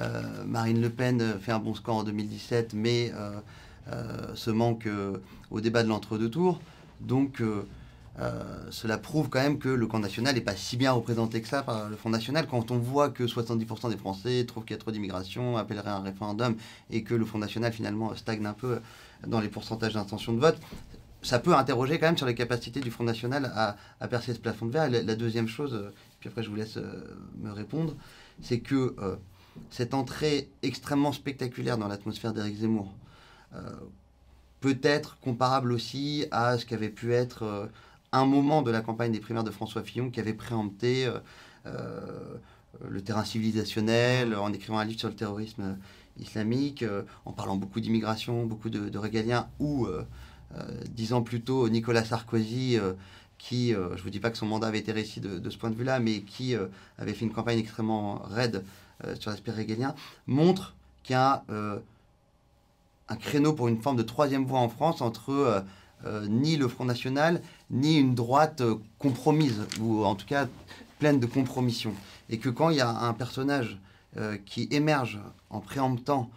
Euh, Marine Le Pen fait un bon score en 2017, mais euh, ce manque au débat de l'entre-deux tours. Donc cela prouve quand même que le camp national n'est pas si bien représenté que ça par le Front national. Quand on voit que 70% des Français trouvent qu'il y a trop d'immigration, appelleraient un référendum, et que le Front national finalement stagne un peu dans les pourcentages d'intention de vote, ça peut interroger quand même sur les capacités du Front National à, percer ce plafond de verre. la, deuxième chose, euh, puis après je vous laisse euh, me répondre, c'est que euh, cette entrée extrêmement spectaculaire dans l'atmosphère d'Éric Zemmour peut être comparable aussi à ce qu'avait pu être un moment de la campagne des primaires de François Fillon qui avait préempté le terrain civilisationnel en écrivant un livre sur le terrorisme islamique, en parlant beaucoup d'immigration, beaucoup de, de régaliens, ou euh, dix ans plus tôt, Nicolas Sarkozy, euh, qui, euh, je ne vous dis pas que son mandat avait été réussi de, ce point de vue-là, mais qui avait fait une campagne extrêmement raide sur l'aspect régalien, montre qu'il y a un créneau pour une forme de troisième voie en France entre ni le Front National, ni une droite compromise, ou en tout cas pleine de compromissions. Et que quand il y a un personnage qui émerge en préemptant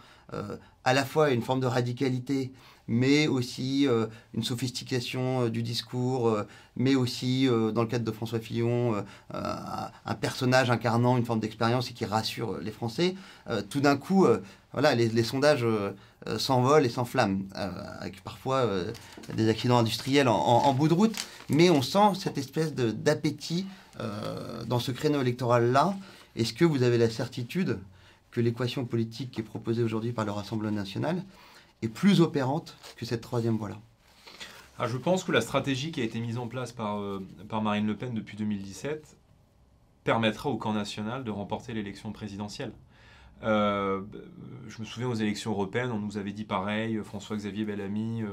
à la fois une forme de radicalité, mais aussi euh, une sophistication euh, du discours, euh, mais aussi, dans le cadre de François Fillon, un personnage incarnant une forme d'expérience et qui rassure les Français. tout d'un coup, voilà, les, sondages s'envolent et s'enflamment, avec parfois des accidents industriels en, bout de route, mais on sent cette espèce d'appétit dans ce créneau électoral-là. Est-ce que vous avez la certitude que l'équation politique qui est proposée aujourd'hui par le Rassemblement national est plus opérante que cette troisième voie-là ah, Je pense que la stratégie qui a été mise en place par, euh, par Marine Le Pen depuis 2017 permettra au camp national de remporter l'élection présidentielle. Euh, je me souviens aux élections européennes, on nous avait dit pareil, François-Xavier Bellamy,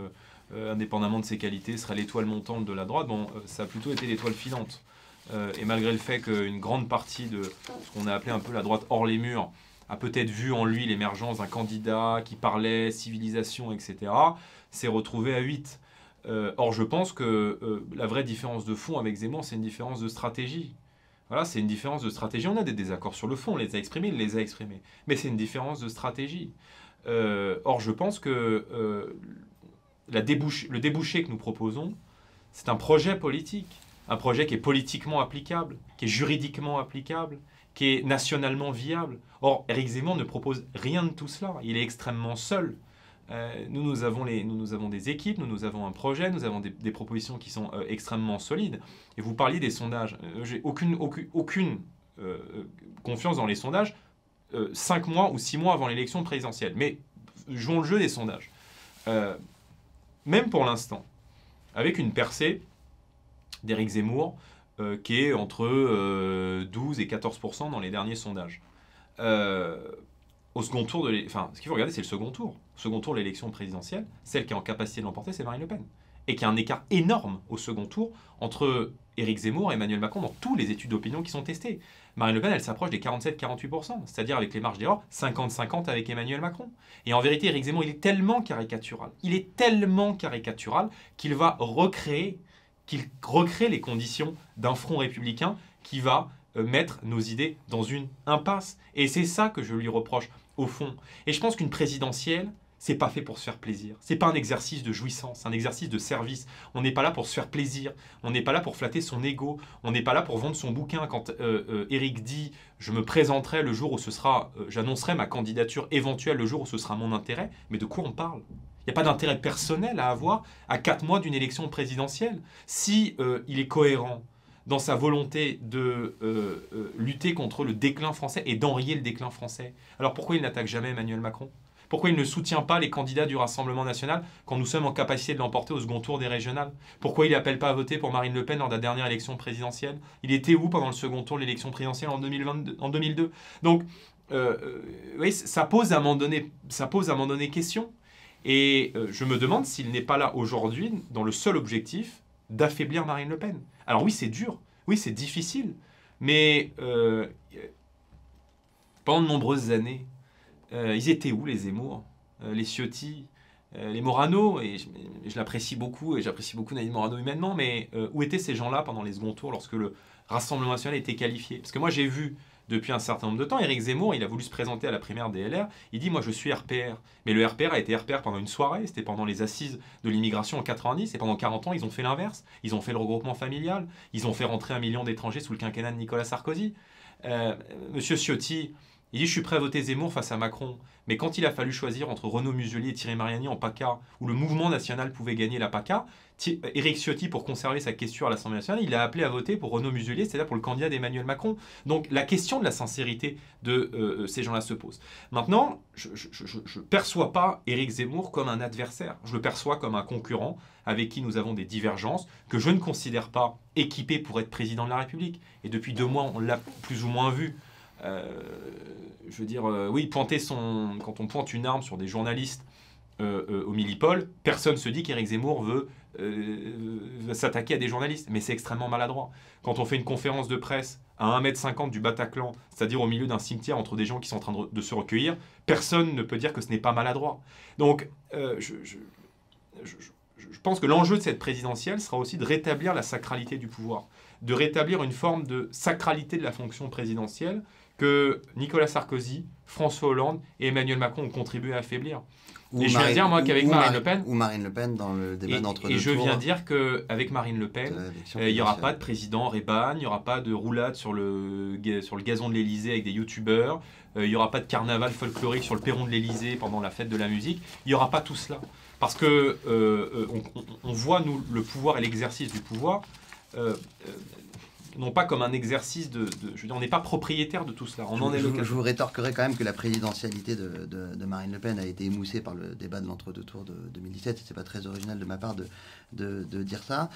euh, indépendamment de ses qualités, sera l'étoile montante de la droite. Bon, ça a plutôt été l'étoile filante. et malgré le fait qu'une grande partie de ce qu'on a appelé un peu la droite hors les murs a peut-être vu en lui l'émergence d'un candidat qui parlait civilisation, etc., s'est retrouvé à 8. Euh, or, je pense que euh, la vraie différence de fond avec Zemmour, c'est une différence de stratégie. Voilà, c'est une différence de stratégie. On a des désaccords sur le fond, on les a exprimés, il les a exprimés. Mais c'est une différence de stratégie. Euh, or, je pense que la le débouché que nous proposons, c'est un projet politique. Un projet qui est politiquement applicable, qui est juridiquement applicable, qui est nationalement viable. Or, Eric Zemmour ne propose rien de tout cela. Il est extrêmement seul. Euh, nous, nous avons, des équipes, nous, nous avons un projet, nous avons des, propositions qui sont euh, extrêmement solides. Et vous parliez des sondages. Euh, j'ai aucune confiance dans les sondages cinq mois ou six mois avant l'élection présidentielle. Mais jouons le jeu des sondages. même pour l'instant, avec une percée d'Éric Zemmour, euh, qui est entre 12 euh, et 14% dans les derniers sondages. Euh, au second tour de enfin, ce qu'il faut regarder, c'est le second tour. Second tour l'élection présidentielle, celle qui est en capacité de l'emporter, c'est Marine Le Pen. Et qui a un écart énorme au second tour entre Éric Zemmour et Emmanuel Macron dans toutes les études d'opinion qui sont testées. Marine Le Pen, elle s'approche des 47-48%, c'est-à-dire avec les marges d'erreur, 50-50 avec Emmanuel Macron. Et en vérité, Éric Zemmour, il est tellement caricatural, il est tellement caricatural qu'il va recréer qu'il recrée les conditions d'un front républicain qui va euh, mettre nos idées dans une impasse. Et c'est ça que je lui reproche au fond. Et je pense qu'une présidentielle, c'est pas fait pour se faire plaisir. C'est pas un exercice de jouissance, un exercice de service. On n'est pas là pour se faire plaisir. On n'est pas là pour flatter son ego. On n'est pas là pour vendre son bouquin. Quand Eric euh, euh, dit je me présenterai le jour où ce sera, j'annoncerai ma candidature éventuelle le jour où ce sera mon intérêt. Mais de quoi on parle? N'y a pas d'intérêt personnel à avoir à quatre mois d'une élection présidentielle. Si euh, il est cohérent dans sa volonté de euh, euh, lutter contre le déclin français et d'enrayer le déclin français, alors pourquoi il n'attaque jamais Emmanuel Macron? Pourquoi il ne soutient pas les candidats du Rassemblement national quand nous sommes en capacité de l'emporter au second tour des régionales? Pourquoi il n'appelle pas à voter pour Marine Le Pen lors de la dernière élection présidentielle? Il était où pendant le second tour de l'élection présidentielle en, 2022, en 2002 Donc, oui, ça pose à un moment donné, ça pose à un moment donné question. Et euh, je me demande s'il n'est pas là aujourd'hui dans le seul objectif d'affaiblir Marine Le Pen. Alors oui, c'est dur, oui, c'est difficile, mais euh, pendant de nombreuses années, euh, ils étaient où les Zemmour, les Ciotti, les Morano? Et je, l'apprécie beaucoup, et j'apprécie beaucoup Nadine Morano humainement, mais où étaient ces gens-là pendant les seconds tours lorsque le Rassemblement national était qualifié? Parce que moi j'ai vu depuis un certain nombre de temps. Éric Zemmour, il a voulu se présenter à la primaire des LR. Il dit Moi, je suis RPR. Mais le RPR a été RPR pendant une soirée. C'était pendant les assises de l'immigration en 90. Et pendant 40 ans, ils ont fait l'inverse. Ils ont fait le regroupement familial. Ils ont fait rentrer un million d'étrangers sous le quinquennat de Nicolas Sarkozy. Euh, Monsieur Ciotti, il dit Je suis prêt à voter Zemmour face à Macron. Mais quand il a fallu choisir entre Renaud Muselier et Thierry Mariani en PACA, où le mouvement national pouvait gagner la PACA, Éric Ciotti, pour conserver sa question à l'Assemblée nationale, il a appelé à voter pour Renaud Muselier, c'est-à-dire pour le candidat d'Emmanuel Macron. Donc la question de la sincérité de euh, ces gens-là se pose. Maintenant, je ne perçois pas Éric Zemmour comme un adversaire. Je le perçois comme un concurrent avec qui nous avons des divergences, que je ne considère pas équipé pour être président de la République. Et depuis deux mois, on l'a plus ou moins vu. Euh, je veux dire, euh, oui, pointer son, quand on pointe une arme sur des journalistes euh, au Millipol, personne se dit qu'Éric Zemmour veut, s'attaquer à des journalistes, mais c'est extrêmement maladroit. Quand on fait une conférence de presse à 1m50 du Bataclan, c'est-à-dire au milieu d'un cimetière entre des gens qui sont en train de, se recueillir, personne ne peut dire que ce n'est pas maladroit. Donc, je pense que l'enjeu de cette présidentielle sera aussi de rétablir la sacralité du pouvoir, de rétablir une forme de sacralité de la fonction présidentielle que Nicolas Sarkozy, François Hollande et Emmanuel Macron ont contribué à affaiblir. et je viens dire, moi, qu'avec Marine Le Pen. Ou Marine Le Pen dans le débat d'entre deux Et je viens dire qu'avec Marine Le Pen, euh, il n'y aura pas de président Reban, il n'y aura pas de roulade sur le, sur le gazon de l'Elysée avec des youtubeurs, euh, il n'y aura pas de carnaval folklorique sur le perron de l'Elysée pendant la fête de la musique. Il n'y aura pas tout cela. Parce que euh, on, voit, nous, le pouvoir et l'exercice du pouvoir non pas comme un exercice de. je veux dire, on n'est pas propriétaire de tout cela. On je, en est je, je, vous rétorquerai quand même que la présidentialité de, de, Marine Le Pen a été émoussée par le débat de l'entre-deux tours de 2017. C'est pas très original de ma part de, de dire ça.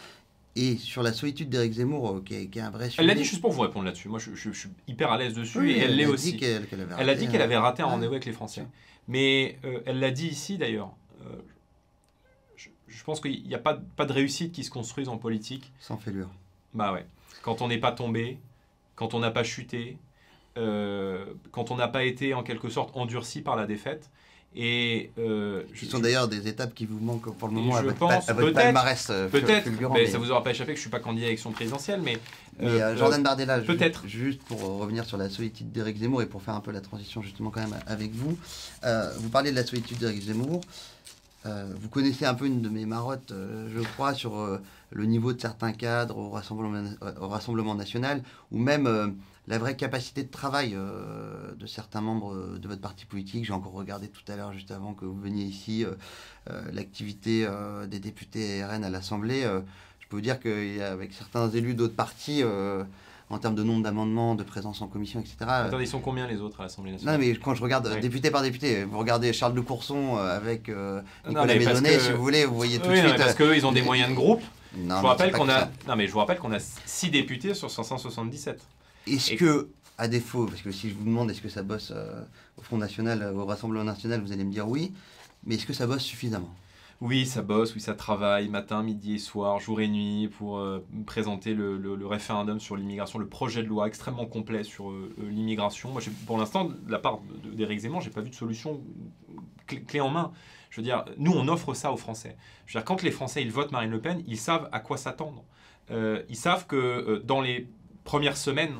Et sur la solitude d'Éric Zemmour, euh, qui, est, un vrai sujet. Elle l'a dit juste pour vous répondre là-dessus. Moi, je, suis hyper à l'aise dessus et elle l'est aussi. elle a dit qu'elle avait raté un rendez-vous avec les Français. Mais euh, elle l'a dit ici d'ailleurs. Euh, je, pense qu'il n'y a pas, pas de réussite qui se construise en politique. Sans fêlure. Bah ouais quand on n'est pas tombé, quand on n'a pas chuté, euh, quand on n'a pas été en quelque sorte endurci par la défaite. Et euh, Ce sont d'ailleurs des étapes qui vous manquent pour le moment je à pense, palmarès euh, Peut-être, mais, ça vous aura pas échappé que je suis pas candidat à l'élection présidentielle, mais... mais Jordan Bardella, peut-être. Juste, pour revenir sur la solitude d'Éric Zemmour et pour faire un peu la transition justement quand même avec vous, vous parlez de la solitude d'Éric Zemmour. vous connaissez un peu une de mes marottes, je crois, sur le niveau de certains cadres au Rassemblement, au Rassemblement national, ou même euh, la vraie capacité de travail euh, de certains membres euh, de votre parti politique. J'ai encore regardé tout à l'heure, juste avant que vous veniez ici, l'activité des députés RN à l'Assemblée. je peux vous dire qu'avec certains élus d'autres partis, en termes de nombre d'amendements, de présence en commission, etc. Attendez, ils sont combien les autres à l'Assemblée nationale? Non, mais quand je regarde député par député, vous regardez Charles de Courson avec Nicolas Médonnet, si vous voulez, vous voyez tout de suite. parce qu'eux, ils ont des moyens de groupe je vous rappelle qu'on a, non mais je vous rappelle qu'on a 6 députés sur 577. Est-ce que, à défaut, parce que si je vous demande est-ce que ça bosse euh, au Front National, au Rassemblement National, vous allez me dire oui, mais est-ce que ça bosse suffisamment? Oui, ça bosse, oui, ça travaille matin, midi et soir, jour et nuit pour euh, présenter le, référendum sur l'immigration, le projet de loi extrêmement complet sur euh, l'immigration. Moi, pour l'instant, de la part d'Éric Zemmour, j'ai pas vu de solution clé en main. Je veux dire, nous, on offre ça aux Français. Je veux dire, quand les Français, ils votent Marine Le Pen, ils savent à quoi s'attendre. Euh, ils savent que euh, dans les premières semaines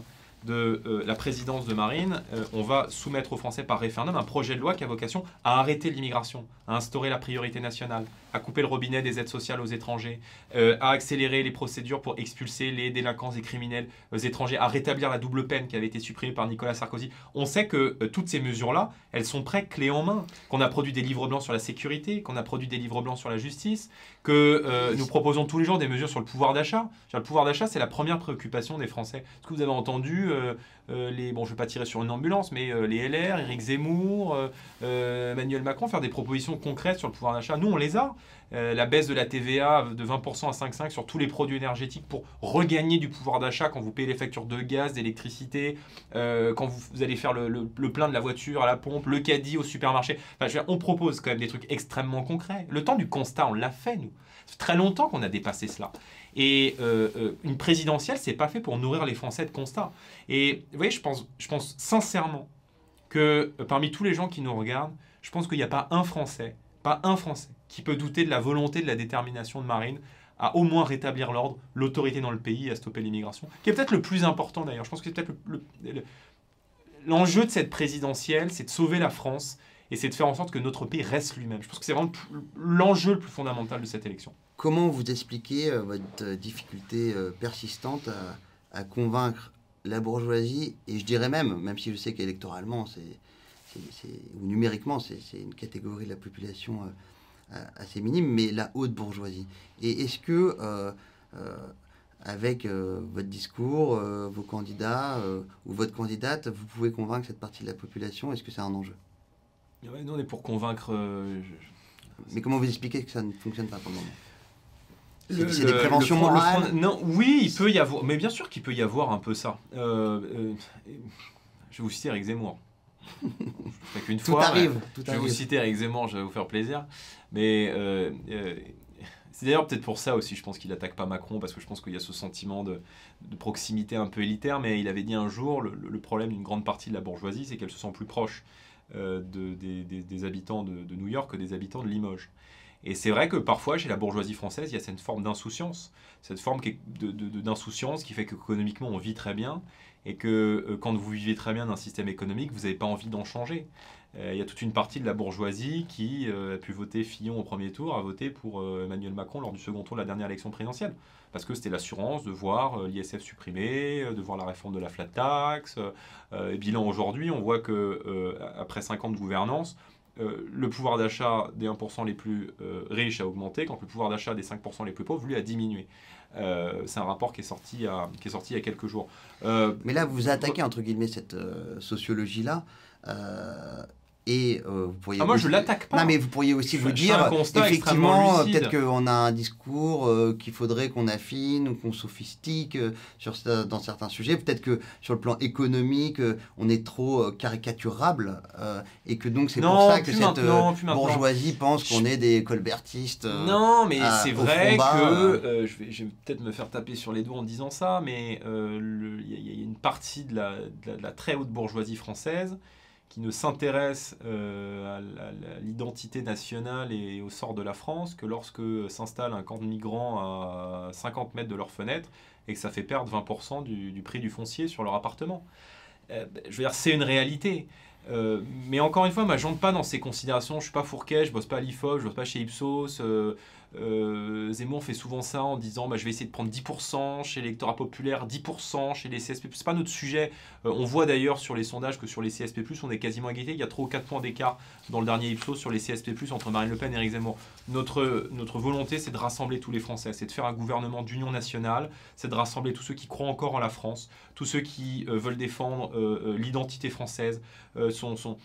de euh, la présidence de Marine, on va soumettre aux Français par référendum un projet de loi qui a vocation à arrêter l'immigration, à instaurer la priorité nationale, à couper le robinet des aides sociales aux étrangers, euh, à accélérer les procédures pour expulser les délinquants et criminels étrangers, à rétablir la double peine qui avait été supprimée par Nicolas Sarkozy. On sait que toutes ces mesures-là, elles sont prêtes clés en main, qu'on a produit des livres blancs sur la sécurité, qu'on a produit des livres blancs sur la justice, que nous proposons tous les jours des mesures sur le pouvoir d'achat. Le pouvoir d'achat, c'est la première préoccupation des Français. Est-ce que vous avez entendu euh, euh, les, bon, je ne vais pas tirer sur une ambulance, mais euh, les LR, Éric Zemmour, Emmanuel Macron faire des propositions concrètes sur le pouvoir d'achat. Nous, on les a. la baisse de la TVA de 20% à 5,5 sur tous les produits énergétiques pour regagner du pouvoir d'achat quand vous payez les factures de gaz, d'électricité, quand vous, allez faire le, plein de la voiture à la pompe, le caddie au supermarché. on propose quand même des trucs extrêmement concrets. Le temps du constat, on l'a fait, nous. C'est très longtemps qu'on a dépassé cela. Et euh, euh, une présidentielle, c'est pas fait pour nourrir les Français de constats. Et vous voyez, je pense, je pense sincèrement que euh, parmi tous les gens qui nous regardent, je pense qu'il n'y a pas un Français, pas un Français, qui peut douter de la volonté, de la détermination de Marine à au moins rétablir l'ordre, l'autorité dans le pays, à stopper l'immigration, qui est peut-être le plus important d'ailleurs. Je pense que c'est peut-être le, l'enjeu de cette présidentielle, c'est de sauver la France et c'est de faire en sorte que notre pays reste lui-même. Je pense que c'est vraiment l'enjeu le plus fondamental de cette élection. Comment vous expliquez euh, votre difficulté euh, persistante à, convaincre la bourgeoisie, et je dirais même, même si je sais qu'électoralement, c'est, ou numériquement, c'est, une catégorie de la population euh, assez minime, mais la haute bourgeoisie. Et est-ce que, avec votre discours, vos candidats ou votre candidate, vous pouvez convaincre cette partie de la population Est-ce que c'est un enjeu? Nous, on est pour convaincre. Mais comment vous expliquez que ça ne fonctionne pas pour le moment? C'est des préventions morales Non, oui, il peut y avoir, mais bien sûr qu'il peut y avoir un peu ça. Euh, euh, je vais vous citer Eric Zemmour. je qu'une fois. Arrive, je vais vous citer Eric Zemmour, je vais vous faire plaisir. Mais euh, c'est d'ailleurs peut-être pour ça aussi, je pense qu'il n'attaque pas Macron, parce que je pense qu'il y a ce sentiment de, proximité un peu élitaire. Mais il avait dit un jour, le, problème d'une grande partie de la bourgeoisie, c'est qu'elle se sent plus proche de, des, habitants de, de New York que des habitants de Limoges. Et c'est vrai que parfois, chez la bourgeoisie française, il y a cette forme d'insouciance, cette forme d'insouciance qui fait qu'économiquement, on vit très bien, et que euh, quand vous vivez très bien d'un système économique, vous n'avez pas envie d'en changer. Euh, il y a toute une partie de la bourgeoisie qui euh, a pu voter Fillon au premier tour, a voté pour Emmanuel Macron lors du second tour de la dernière élection présidentielle. Parce que c'était l'assurance de voir l'ISF supprimé, de voir la réforme de la flat tax. et bilan aujourd'hui, on voit que après 5 ans de gouvernance, euh, le pouvoir d'achat des 1% les plus euh, riches a augmenté, quand le pouvoir d'achat des 5% les plus pauvres, lui, a diminué. Euh, c'est un rapport qui est sorti, qui est sorti il y a quelques jours. Mais là, vous attaquez, entre guillemets, cette sociologie-là. Et euh, vous pourriez ah, moi, je l'attaque pas. Non, mais vous pourriez aussi vous dire, effectivement, peut-être qu'on a un discours euh, qu'il faudrait qu'on affine ou qu'on sophistique euh, sur, dans certains sujets. Peut-être que sur le plan économique, on est trop caricaturable et que donc c'est pour ça que cette bourgeoisie pense qu'on est des colbertistes. non, mais c'est vrai que je vais, je vais peut-être me faire taper sur les doigts en disant ça, mais il y, a une partie de la, de la très haute bourgeoisie française qui ne s'intéresse euh, à l'identité nationale et au sort de la France que lorsque s'installe un camp de migrants à 50 mètres de leur fenêtre et que ça fait perdre 20% du, prix du foncier sur leur appartement. Euh, je veux dire, c'est une réalité. Euh, mais encore une fois, moi, je pas dans ces considérations. Je suis pas Fourquet, je bosse pas à l'IFOP, je bosse pas chez Ipsos. Zemmour fait souvent ça en disant bah, je vais essayer de prendre 10% chez l'électorat populaire, 10% chez les CSP. C'est pas notre sujet. Euh, on voit d'ailleurs sur les sondages que sur les CSP, on est quasiment égalité. Il y a 3 ou 4 points d'écart dans le dernier Ipsos sur les CSP, entre Marine Le Pen et Eric Zemmour. Notre, volonté, c'est de rassembler tous les Français, c'est de faire un gouvernement d'union nationale, c'est de rassembler tous ceux qui croient encore en la France, tous ceux qui euh, veulent défendre l'identité française, son,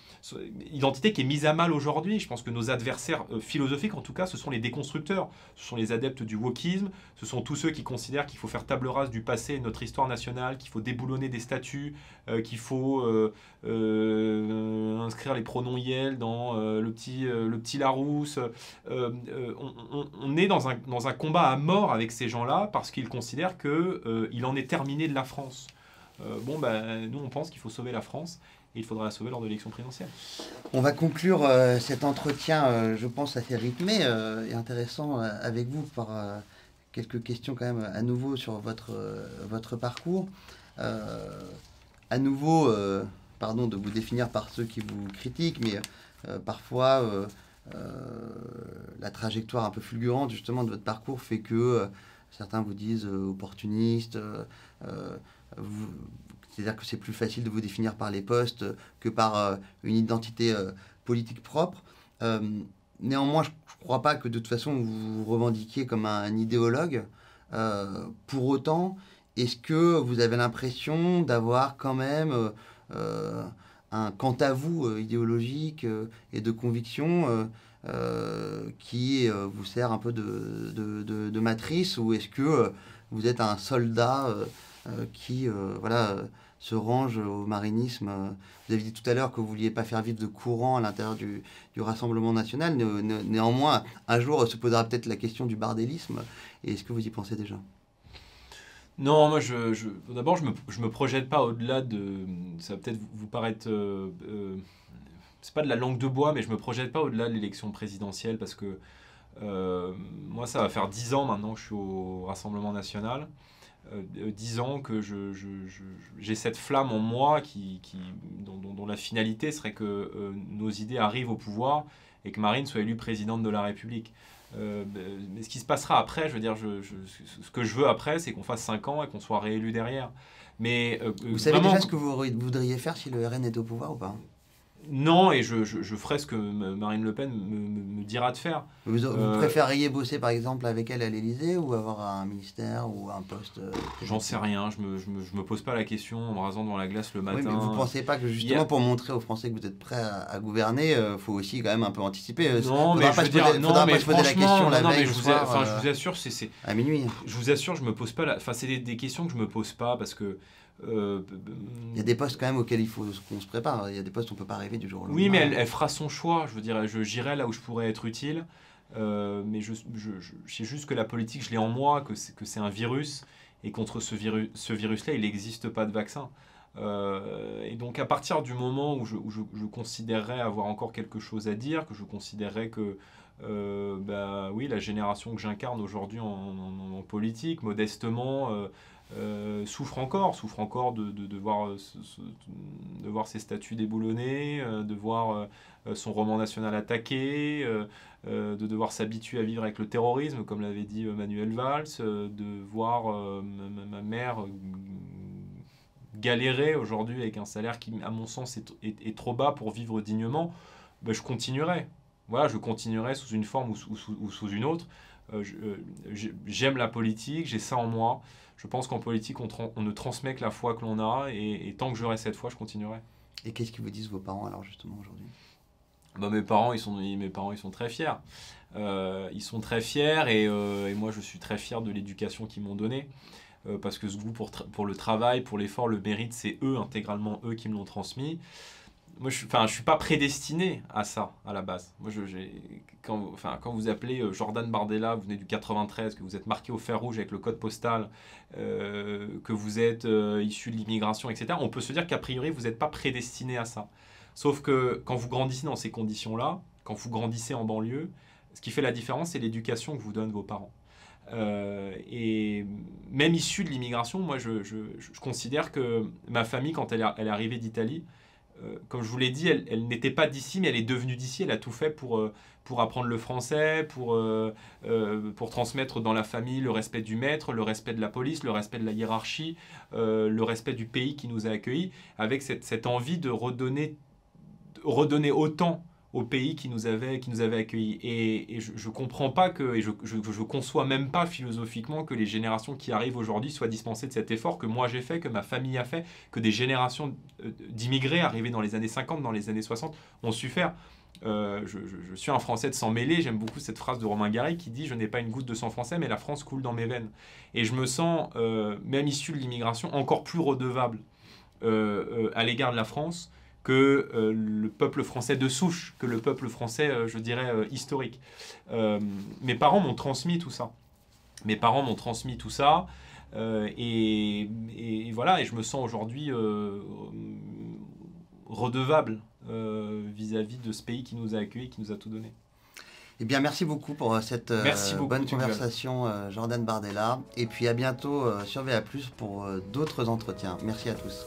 identité qui est mise à mal aujourd'hui. Je pense que nos adversaires philosophiques, en tout cas, ce sont les déconstructeurs ce sont les adeptes du wokisme, ce sont tous ceux qui considèrent qu'il faut faire table rase du passé et notre histoire nationale, qu'il faut déboulonner des statuts, euh, qu'il faut euh, euh, inscrire les pronoms Yel dans le, petit, Larousse. On, est dans un, dans un combat à mort avec ces gens-là parce qu'ils considèrent qu'il en est terminé de la France. bon, ben, nous, on pense qu'il faut sauver la France il faudra la sauver lors de l'élection présidentielle. On va conclure euh, cet entretien, euh, je pense, assez rythmé euh, et intéressant avec vous par quelques questions quand même à nouveau sur votre, parcours. à nouveau, pardon de vous définir par ceux qui vous critiquent, mais parfois la trajectoire un peu fulgurante justement de votre parcours fait que certains vous disent opportuniste. C'est-à-dire que c'est plus facile de vous définir par les postes que par euh, une identité euh, politique propre. Euh, néanmoins, je ne crois pas que de toute façon vous vous revendiquiez comme un, idéologue. pour autant, est-ce que vous avez l'impression d'avoir quand même un quant à vous idéologique et de conviction qui vous sert un peu de, de, matrice ou est-ce que vous êtes un soldat qui voilà se range au marinisme. Vous avez dit tout à l'heure que vous ne vouliez pas faire vivre de courant à l'intérieur du, Rassemblement national. néanmoins, un jour se posera peut-être la question du bardélisme. Et est-ce que vous y pensez déjà? Non, moi, d'abord, je ne me, je me projette pas au-delà de. Ça va peut-être vous paraître. Euh, euh, c'est pas de la langue de bois, mais je me projette pas au-delà de l'élection présidentielle parce que euh, moi, ça va faire dix ans maintenant que je suis au Rassemblement national. Disant que j'ai je, cette flamme en moi qui, qui dont, dont, la finalité serait que nos idées arrivent au pouvoir et que Marine soit élue présidente de la République. Euh, mais ce qui se passera après, je veux dire, je, ce que je veux après, c'est qu'on fasse 5 ans et qu'on soit réélu derrière. Mais, euh, vous savez déjà ce que vous voudriez faire si le RN est au pouvoir ou pas? Non, et je, je, ferai ce que Marine Le Pen me, dira de faire. Vous, euh, préfériez bosser par exemple avec elle à l'Elysée ou avoir un ministère ou un poste euh, J'en sais rien, je me, je me, je, me, pose pas la question en me rasant devant la glace le matin. Oui, mais vous pensez pas que justement pour montrer aux Français que vous êtes prêt à, gouverner, il euh, faut aussi quand même un peu anticiper Non, mais je veux dire, non, mais poser la question la veille je, vous soir, je vous assure, c'est à minuit. Je vous assure, je me pose pas la... Enfin, c'est des, des questions que je me pose pas parce que euh, il y a des postes quand même auxquels il faut qu'on se prépare. Il y a des postes où on peut pas arriver du jour au lendemain. Oui, mais elle, elle, fera son choix. Je veux dire, j'irai là où je pourrais être utile. Euh, mais je, je, sais juste que la politique, je l'ai en moi, que c'est, que c'est un virus. Et contre ce, virus, ce virus-là, il n'existe pas de vaccin. Euh, et donc à partir du moment où je, où je, considérerais avoir encore quelque chose à dire, que je considérerais que bah, oui, la génération que j'incarne aujourd'hui en, en, politique, modestement, euh, souffre encore, souffre encore de, de, voir, euh, de voir ses statuts déboulonnés, euh, de voir son roman national attaqué, de devoir s'habituer à vivre avec le terrorisme, comme l'avait dit Manuel Valls, de voir ma, mère galérer aujourd'hui avec un salaire qui, à mon sens, est, est, trop bas pour vivre dignement, ben, je continuerai. Voilà, je continuerai sous une forme ou ou sous une autre. J'aime la politique, j'ai ça en moi je pense qu'en politique, on, on, ne transmet que la foi que l'on a, et, tant que j'aurai cette foi, je continuerai. Et qu'est-ce qu'ils vous disent vos parents alors justement aujourd'hui? Bah, mes parents, ils sont, mes parents, ils sont très fiers. Euh, ils sont très fiers et, euh, et, moi, je suis très fier de l'éducation qu'ils m'ont donnée. Euh, parce que ce goût pour, pour le travail, pour l'effort, le mérite, c'est eux, intégralement eux, qui me l'ont transmis moi, je ne suis pas prédestiné à ça, à la base. Moi, je, quand, enfin, quand vous appelez euh, Jordan Bardella, vous venez du 93, que vous êtes marqué au fer rouge avec le code postal, euh, que vous êtes euh, issu de l'immigration, etc., on peut se dire qu'a priori, vous n'êtes pas prédestiné à ça. Sauf que quand vous grandissez dans ces conditions-là, quand vous grandissez en banlieue, ce qui fait la différence, c'est l'éducation que vous donnent vos parents. et même issu de l'immigration, moi, je, je, je, considère que ma famille, quand elle, est arrivée d'Italie, comme je vous l'ai dit, elle, n'était pas d'ici, mais elle est devenue d'ici. Elle a tout fait pour, euh, apprendre le français, pour, euh, pour transmettre dans la famille le respect du maître, le respect de la police, le respect de la hiérarchie, le respect du pays qui nous a accueillis, avec cette, cette envie de redonner autant au pays qui nous avait, qui nous avait accueillis. Et, je ne comprends pas que, et je, je, conçois même pas philosophiquement que les générations qui arrivent aujourd'hui soient dispensées de cet effort que moi j'ai fait, que ma famille a fait, que des générations euh, d'immigrés arrivés dans les années 50, dans les années 60 ont su faire. Euh, je, je, suis un Français de sang mêlé, j'aime beaucoup cette phrase de Romain Gary qui dit « Je n'ai pas une goutte de sang français, mais la France coule dans mes veines ». Et je me sens, euh, même issu de l'immigration, encore plus redevable à l'égard de la France que euh, le peuple français de souche, que le peuple français, euh, je dirais, euh, historique. mes parents m'ont transmis tout ça. Mes parents m'ont transmis tout ça. Et, voilà, et je me sens aujourd'hui redevable vis-à-vis de ce pays qui nous a accueillis, qui nous a tout donné. Eh bien, merci beaucoup pour cette bonne conversation, Jordan Bardella. Et puis à bientôt sur VA, pour d'autres entretiens. Merci à tous.